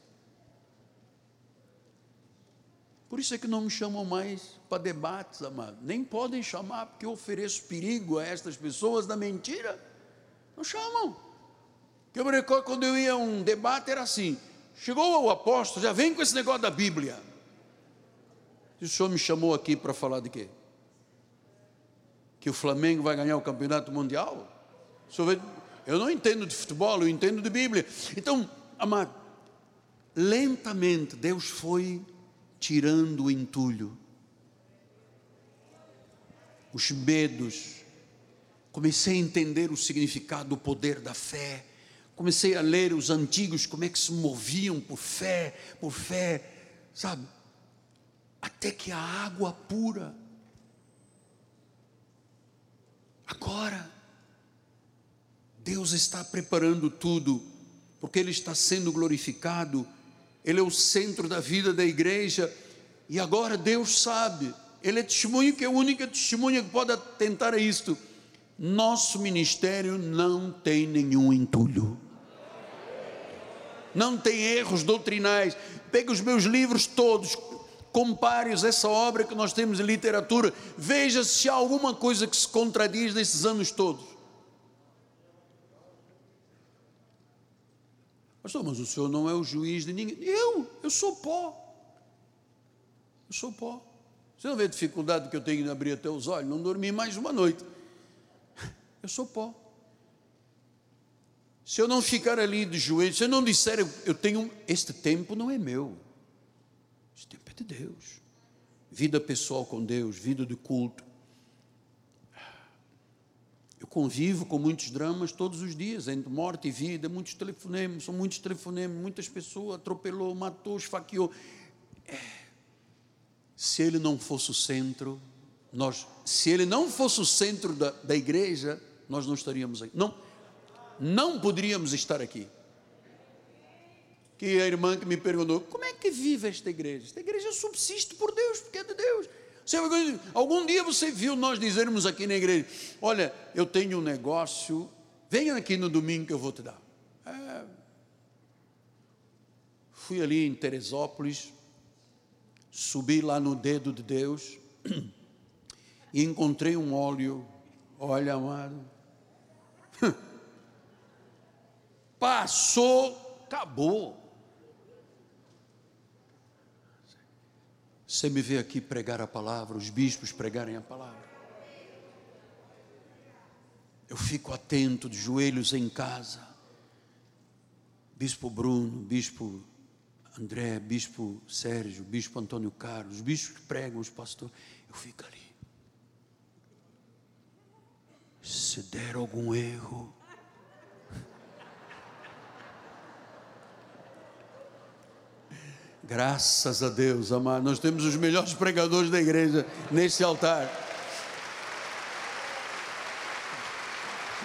Speaker 1: Por isso é que não me chamam mais para debates, amado. Nem podem chamar, porque eu ofereço perigo a estas pessoas da mentira. Não chamam. Eu me recordo quando eu ia a um debate, era assim: chegou o apóstolo, já vem com esse negócio da Bíblia. E o senhor me chamou aqui para falar de quê? Que o Flamengo vai ganhar o campeonato mundial? Eu não entendo de futebol, eu entendo de Bíblia. Então, amado, lentamente Deus foi tirando o entulho, os medos. Comecei a entender o significado do poder da fé. Comecei a ler os antigos, como é que se moviam por fé, por fé, sabe? Até que a água pura. Agora, Deus está preparando tudo, porque Ele está sendo glorificado ele é o centro da vida da igreja, e agora Deus sabe, Ele é testemunho que é a única testemunha que pode tentar isto. Nosso ministério não tem nenhum entulho, não tem erros doutrinais. Pega os meus livros todos, compare-os essa obra que nós temos em literatura, veja se há alguma coisa que se contradiz nesses anos todos. Pastor, mas o senhor não é o juiz de ninguém. Eu, eu sou pó. Eu sou pó. Você não vê a dificuldade que eu tenho em abrir até os olhos? Não dormi mais uma noite. Eu sou pó. Se eu não ficar ali de joelhos, se eu não disser, eu tenho. Este tempo não é meu. Este tempo é de Deus. Vida pessoal com Deus, vida de culto eu convivo com muitos dramas todos os dias, entre morte e vida, muitos telefonemas, são muitos telefonemas, muitas pessoas atropelou, matou, esfaqueou. É. Se ele não fosse o centro, nós, se ele não fosse o centro da, da igreja, nós não estaríamos aqui. Não, não poderíamos estar aqui. Que a irmã que me perguntou, como é que vive esta igreja? Esta igreja subsiste por Deus, porque é de Deus. Algum dia você viu nós dizermos aqui na igreja: Olha, eu tenho um negócio, venha aqui no domingo que eu vou te dar. É, fui ali em Teresópolis, subi lá no dedo de Deus e encontrei um óleo. Olha, amado. Passou, acabou. Você me vê aqui pregar a palavra, os bispos pregarem a palavra. Eu fico atento, de joelhos em casa. Bispo Bruno, Bispo André, Bispo Sérgio, Bispo Antônio Carlos, os bispos que pregam, os pastores. Eu fico ali. Se der algum erro, Graças a Deus, amado. Nós temos os melhores pregadores da igreja neste altar.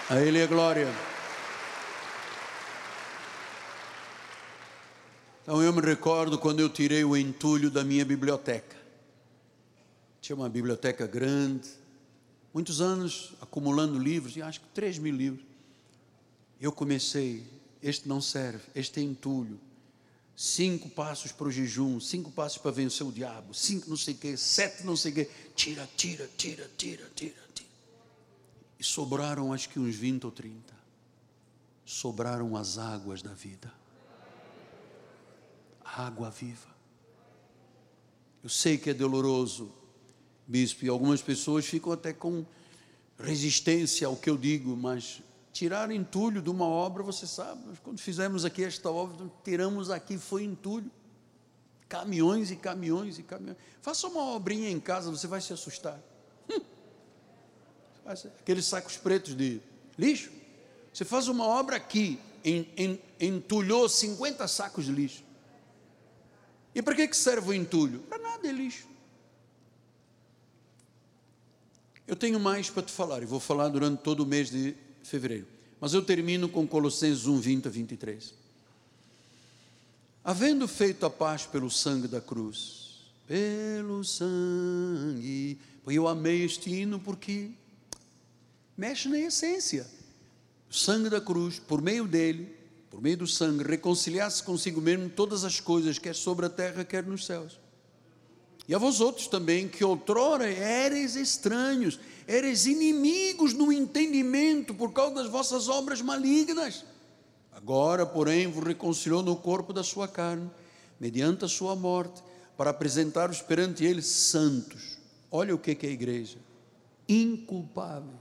Speaker 1: A Ele é glória. Então eu me recordo quando eu tirei o entulho da minha biblioteca. Tinha uma biblioteca grande, muitos anos acumulando livros, e acho que 3 mil livros. Eu comecei, este não serve, este é entulho cinco passos para o jejum, cinco passos para vencer o diabo, cinco não sei o que, sete não sei o que, tira, tira, tira, tira, tira, tira. E sobraram acho que uns 20 ou 30. Sobraram as águas da vida. Água viva. Eu sei que é doloroso, bispo, e algumas pessoas ficam até com resistência ao que eu digo, mas Tirar entulho de uma obra, você sabe, quando fizemos aqui esta obra, tiramos aqui, foi entulho. Caminhões e caminhões e caminhões. Faça uma obrinha em casa, você vai se assustar. Hum. aqueles sacos pretos de lixo. Você faz uma obra aqui, entulhou 50 sacos de lixo. E para que serve o entulho? Para nada, é lixo. Eu tenho mais para te falar, e vou falar durante todo o mês de fevereiro. Mas eu termino com Colossenses 1, 20 a 23. Havendo feito a paz pelo sangue da cruz, pelo sangue, eu amei este hino porque mexe na essência. O sangue da cruz, por meio dele, por meio do sangue, reconciliar-se consigo mesmo todas as coisas, quer sobre a terra, quer nos céus. E a vós outros também, que outrora eres estranhos, eres inimigos no entendimento por causa das vossas obras malignas. Agora, porém, vos reconciliou no corpo da sua carne, mediante a sua morte, para apresentar-vos perante ele santos. Olha o que é a igreja: inculpáveis,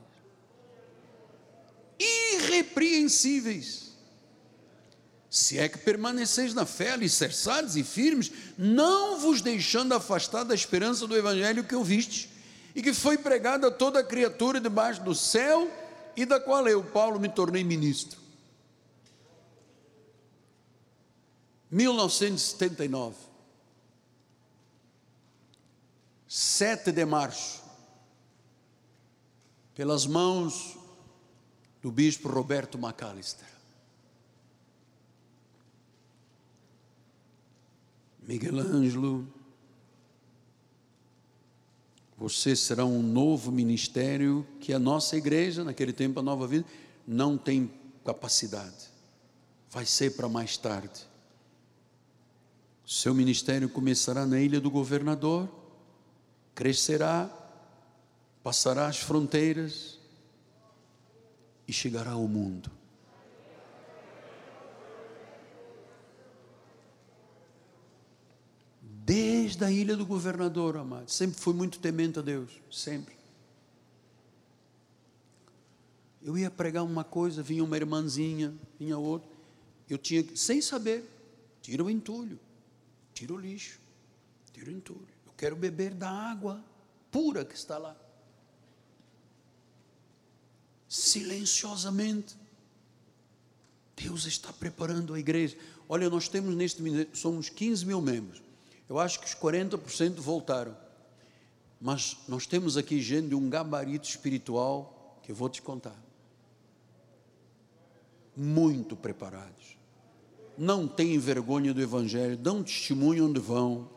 Speaker 1: irrepreensíveis se é que permaneceis na fé, alicerçados e firmes, não vos deixando afastar da esperança do evangelho que ouvistes, e que foi pregada a toda criatura debaixo do céu, e da qual eu, Paulo, me tornei ministro. 1979, 7 de março, pelas mãos do bispo Roberto Macalister. Miguel Ângelo, você será um novo ministério que a nossa igreja, naquele tempo, a nova vida, não tem capacidade. Vai ser para mais tarde. Seu ministério começará na ilha do governador, crescerá, passará as fronteiras e chegará ao mundo. Desde a ilha do governador, amado. Sempre fui muito temente a Deus. Sempre. Eu ia pregar uma coisa, vinha uma irmãzinha, vinha outra. Eu tinha, sem saber, tira o entulho, tira o lixo, tira o entulho. Eu quero beber da água pura que está lá. Silenciosamente. Deus está preparando a igreja. Olha, nós temos neste somos 15 mil membros. Eu acho que os 40% voltaram. Mas nós temos aqui gente de um gabarito espiritual que eu vou te contar. Muito preparados. Não têm vergonha do Evangelho, dão testemunho onde vão.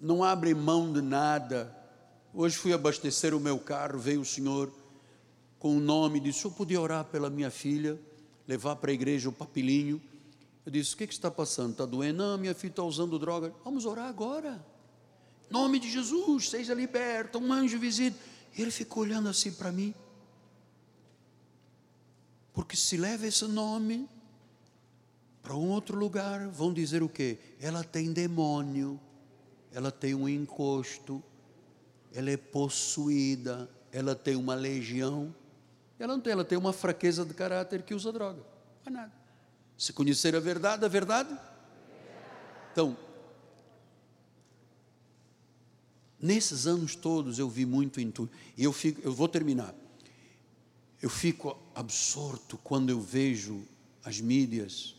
Speaker 1: Não abrem mão de nada. Hoje fui abastecer o meu carro, veio o senhor com o nome, disse: Eu podia orar pela minha filha, levar para a igreja o papilinho. Eu disse: O que, que está passando? Está doendo? Não, minha filha está usando droga. Vamos orar agora. Nome de Jesus, seja liberta, um anjo visita. E ele ficou olhando assim para mim. Porque se leva esse nome para um outro lugar, vão dizer o quê? Ela tem demônio, ela tem um encosto, ela é possuída, ela tem uma legião. Ela não tem, ela tem uma fraqueza de caráter que usa droga. Não é nada. Se conhecer a verdade, a verdade? Então, nesses anos todos eu vi muito em tudo. E eu fico, eu vou terminar. Eu fico absorto quando eu vejo as mídias.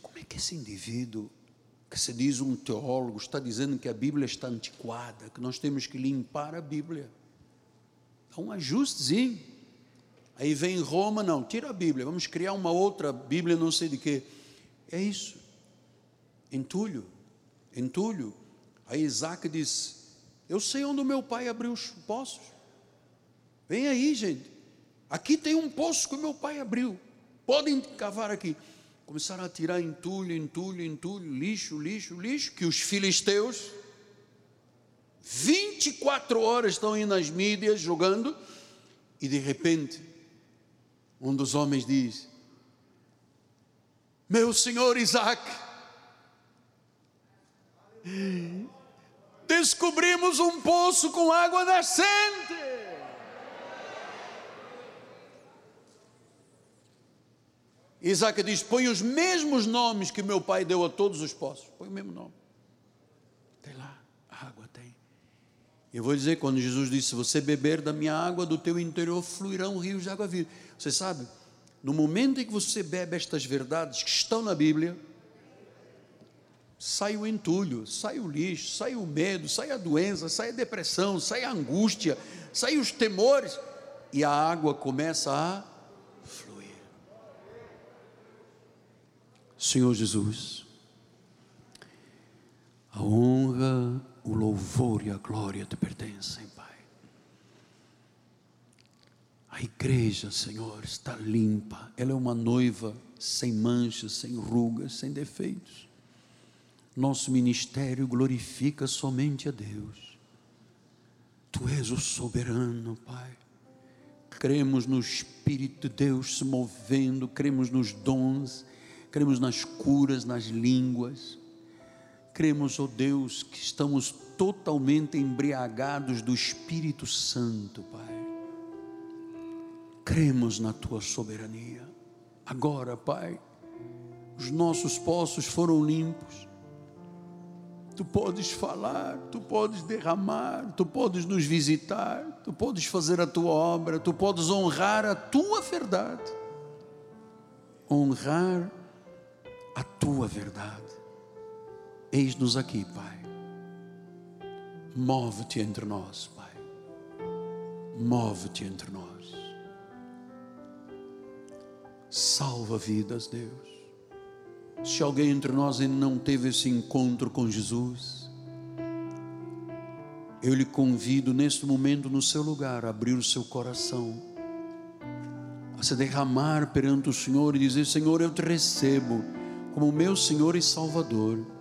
Speaker 1: Como é que esse indivíduo, que se diz um teólogo, está dizendo que a Bíblia está antiquada, que nós temos que limpar a Bíblia? É um ajustezinho. Aí vem Roma, não, tira a Bíblia, vamos criar uma outra Bíblia, não sei de quê. É isso. Entulho, entulho. Aí Isaac disse: Eu sei onde o meu pai abriu os poços. Vem aí, gente. Aqui tem um poço que o meu pai abriu. Podem cavar aqui. Começaram a tirar entulho, entulho, entulho, lixo, lixo, lixo, que os filisteus 24 horas estão aí nas mídias jogando, e de repente um dos homens diz: Meu senhor Isaac, descobrimos um poço com água nascente. Isaac diz: põe os mesmos nomes que meu pai deu a todos os poços. Põe o mesmo nome. Tem lá, água tem. Eu vou dizer, quando Jesus disse: Se você beber da minha água, do teu interior fluirão rios de água viva. Você sabe, no momento em que você bebe estas verdades que estão na Bíblia, sai o entulho, sai o lixo, sai o medo, sai a doença, sai a depressão, sai a angústia, sai os temores, e a água começa a fluir. Senhor Jesus, a honra, o louvor e a glória te pertencem, Pai. A igreja, Senhor, está limpa. Ela é uma noiva sem manchas, sem rugas, sem defeitos. Nosso ministério glorifica somente a Deus. Tu és o soberano, Pai. Cremos no Espírito de Deus se movendo, cremos nos dons, cremos nas curas, nas línguas cremos, ó oh Deus, que estamos totalmente embriagados do Espírito Santo, Pai. Cremos na tua soberania. Agora, Pai, os nossos poços foram limpos. Tu podes falar, tu podes derramar, tu podes nos visitar, tu podes fazer a tua obra, tu podes honrar a tua verdade. Honrar a tua verdade. Eis-nos aqui, Pai. Move-te entre nós, Pai. Move-te entre nós. Salva vidas, Deus. Se alguém entre nós ainda não teve esse encontro com Jesus, eu lhe convido neste momento no seu lugar a abrir o seu coração, a se derramar perante o Senhor e dizer: Senhor, eu te recebo como meu Senhor e Salvador.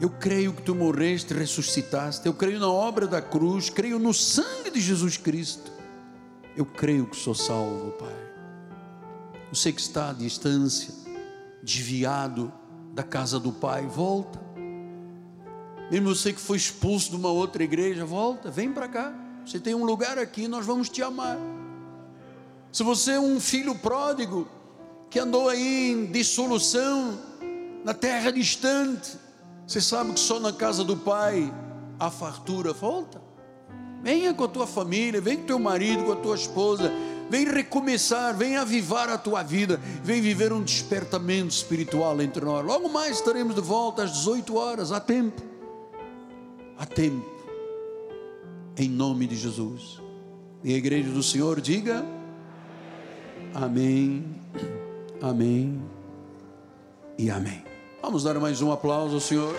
Speaker 1: Eu creio que tu morreste, ressuscitaste. Eu creio na obra da cruz. Creio no sangue de Jesus Cristo. Eu creio que sou salvo, Pai. Você que está à distância, desviado da casa do Pai, volta. Mesmo você que foi expulso de uma outra igreja, volta, vem para cá. Você tem um lugar aqui, nós vamos te amar. Se você é um filho pródigo que andou aí em dissolução, na terra distante, você sabe que só na casa do pai a fartura volta. Venha com a tua família, vem com teu marido, com a tua esposa, vem recomeçar, vem avivar a tua vida, vem viver um despertamento espiritual entre nós. Logo mais estaremos de volta às 18 horas, há tempo. Há tempo. Em nome de Jesus. E a igreja do Senhor diga: Amém, Amém e Amém. Vamos dar mais um aplauso ao Senhor.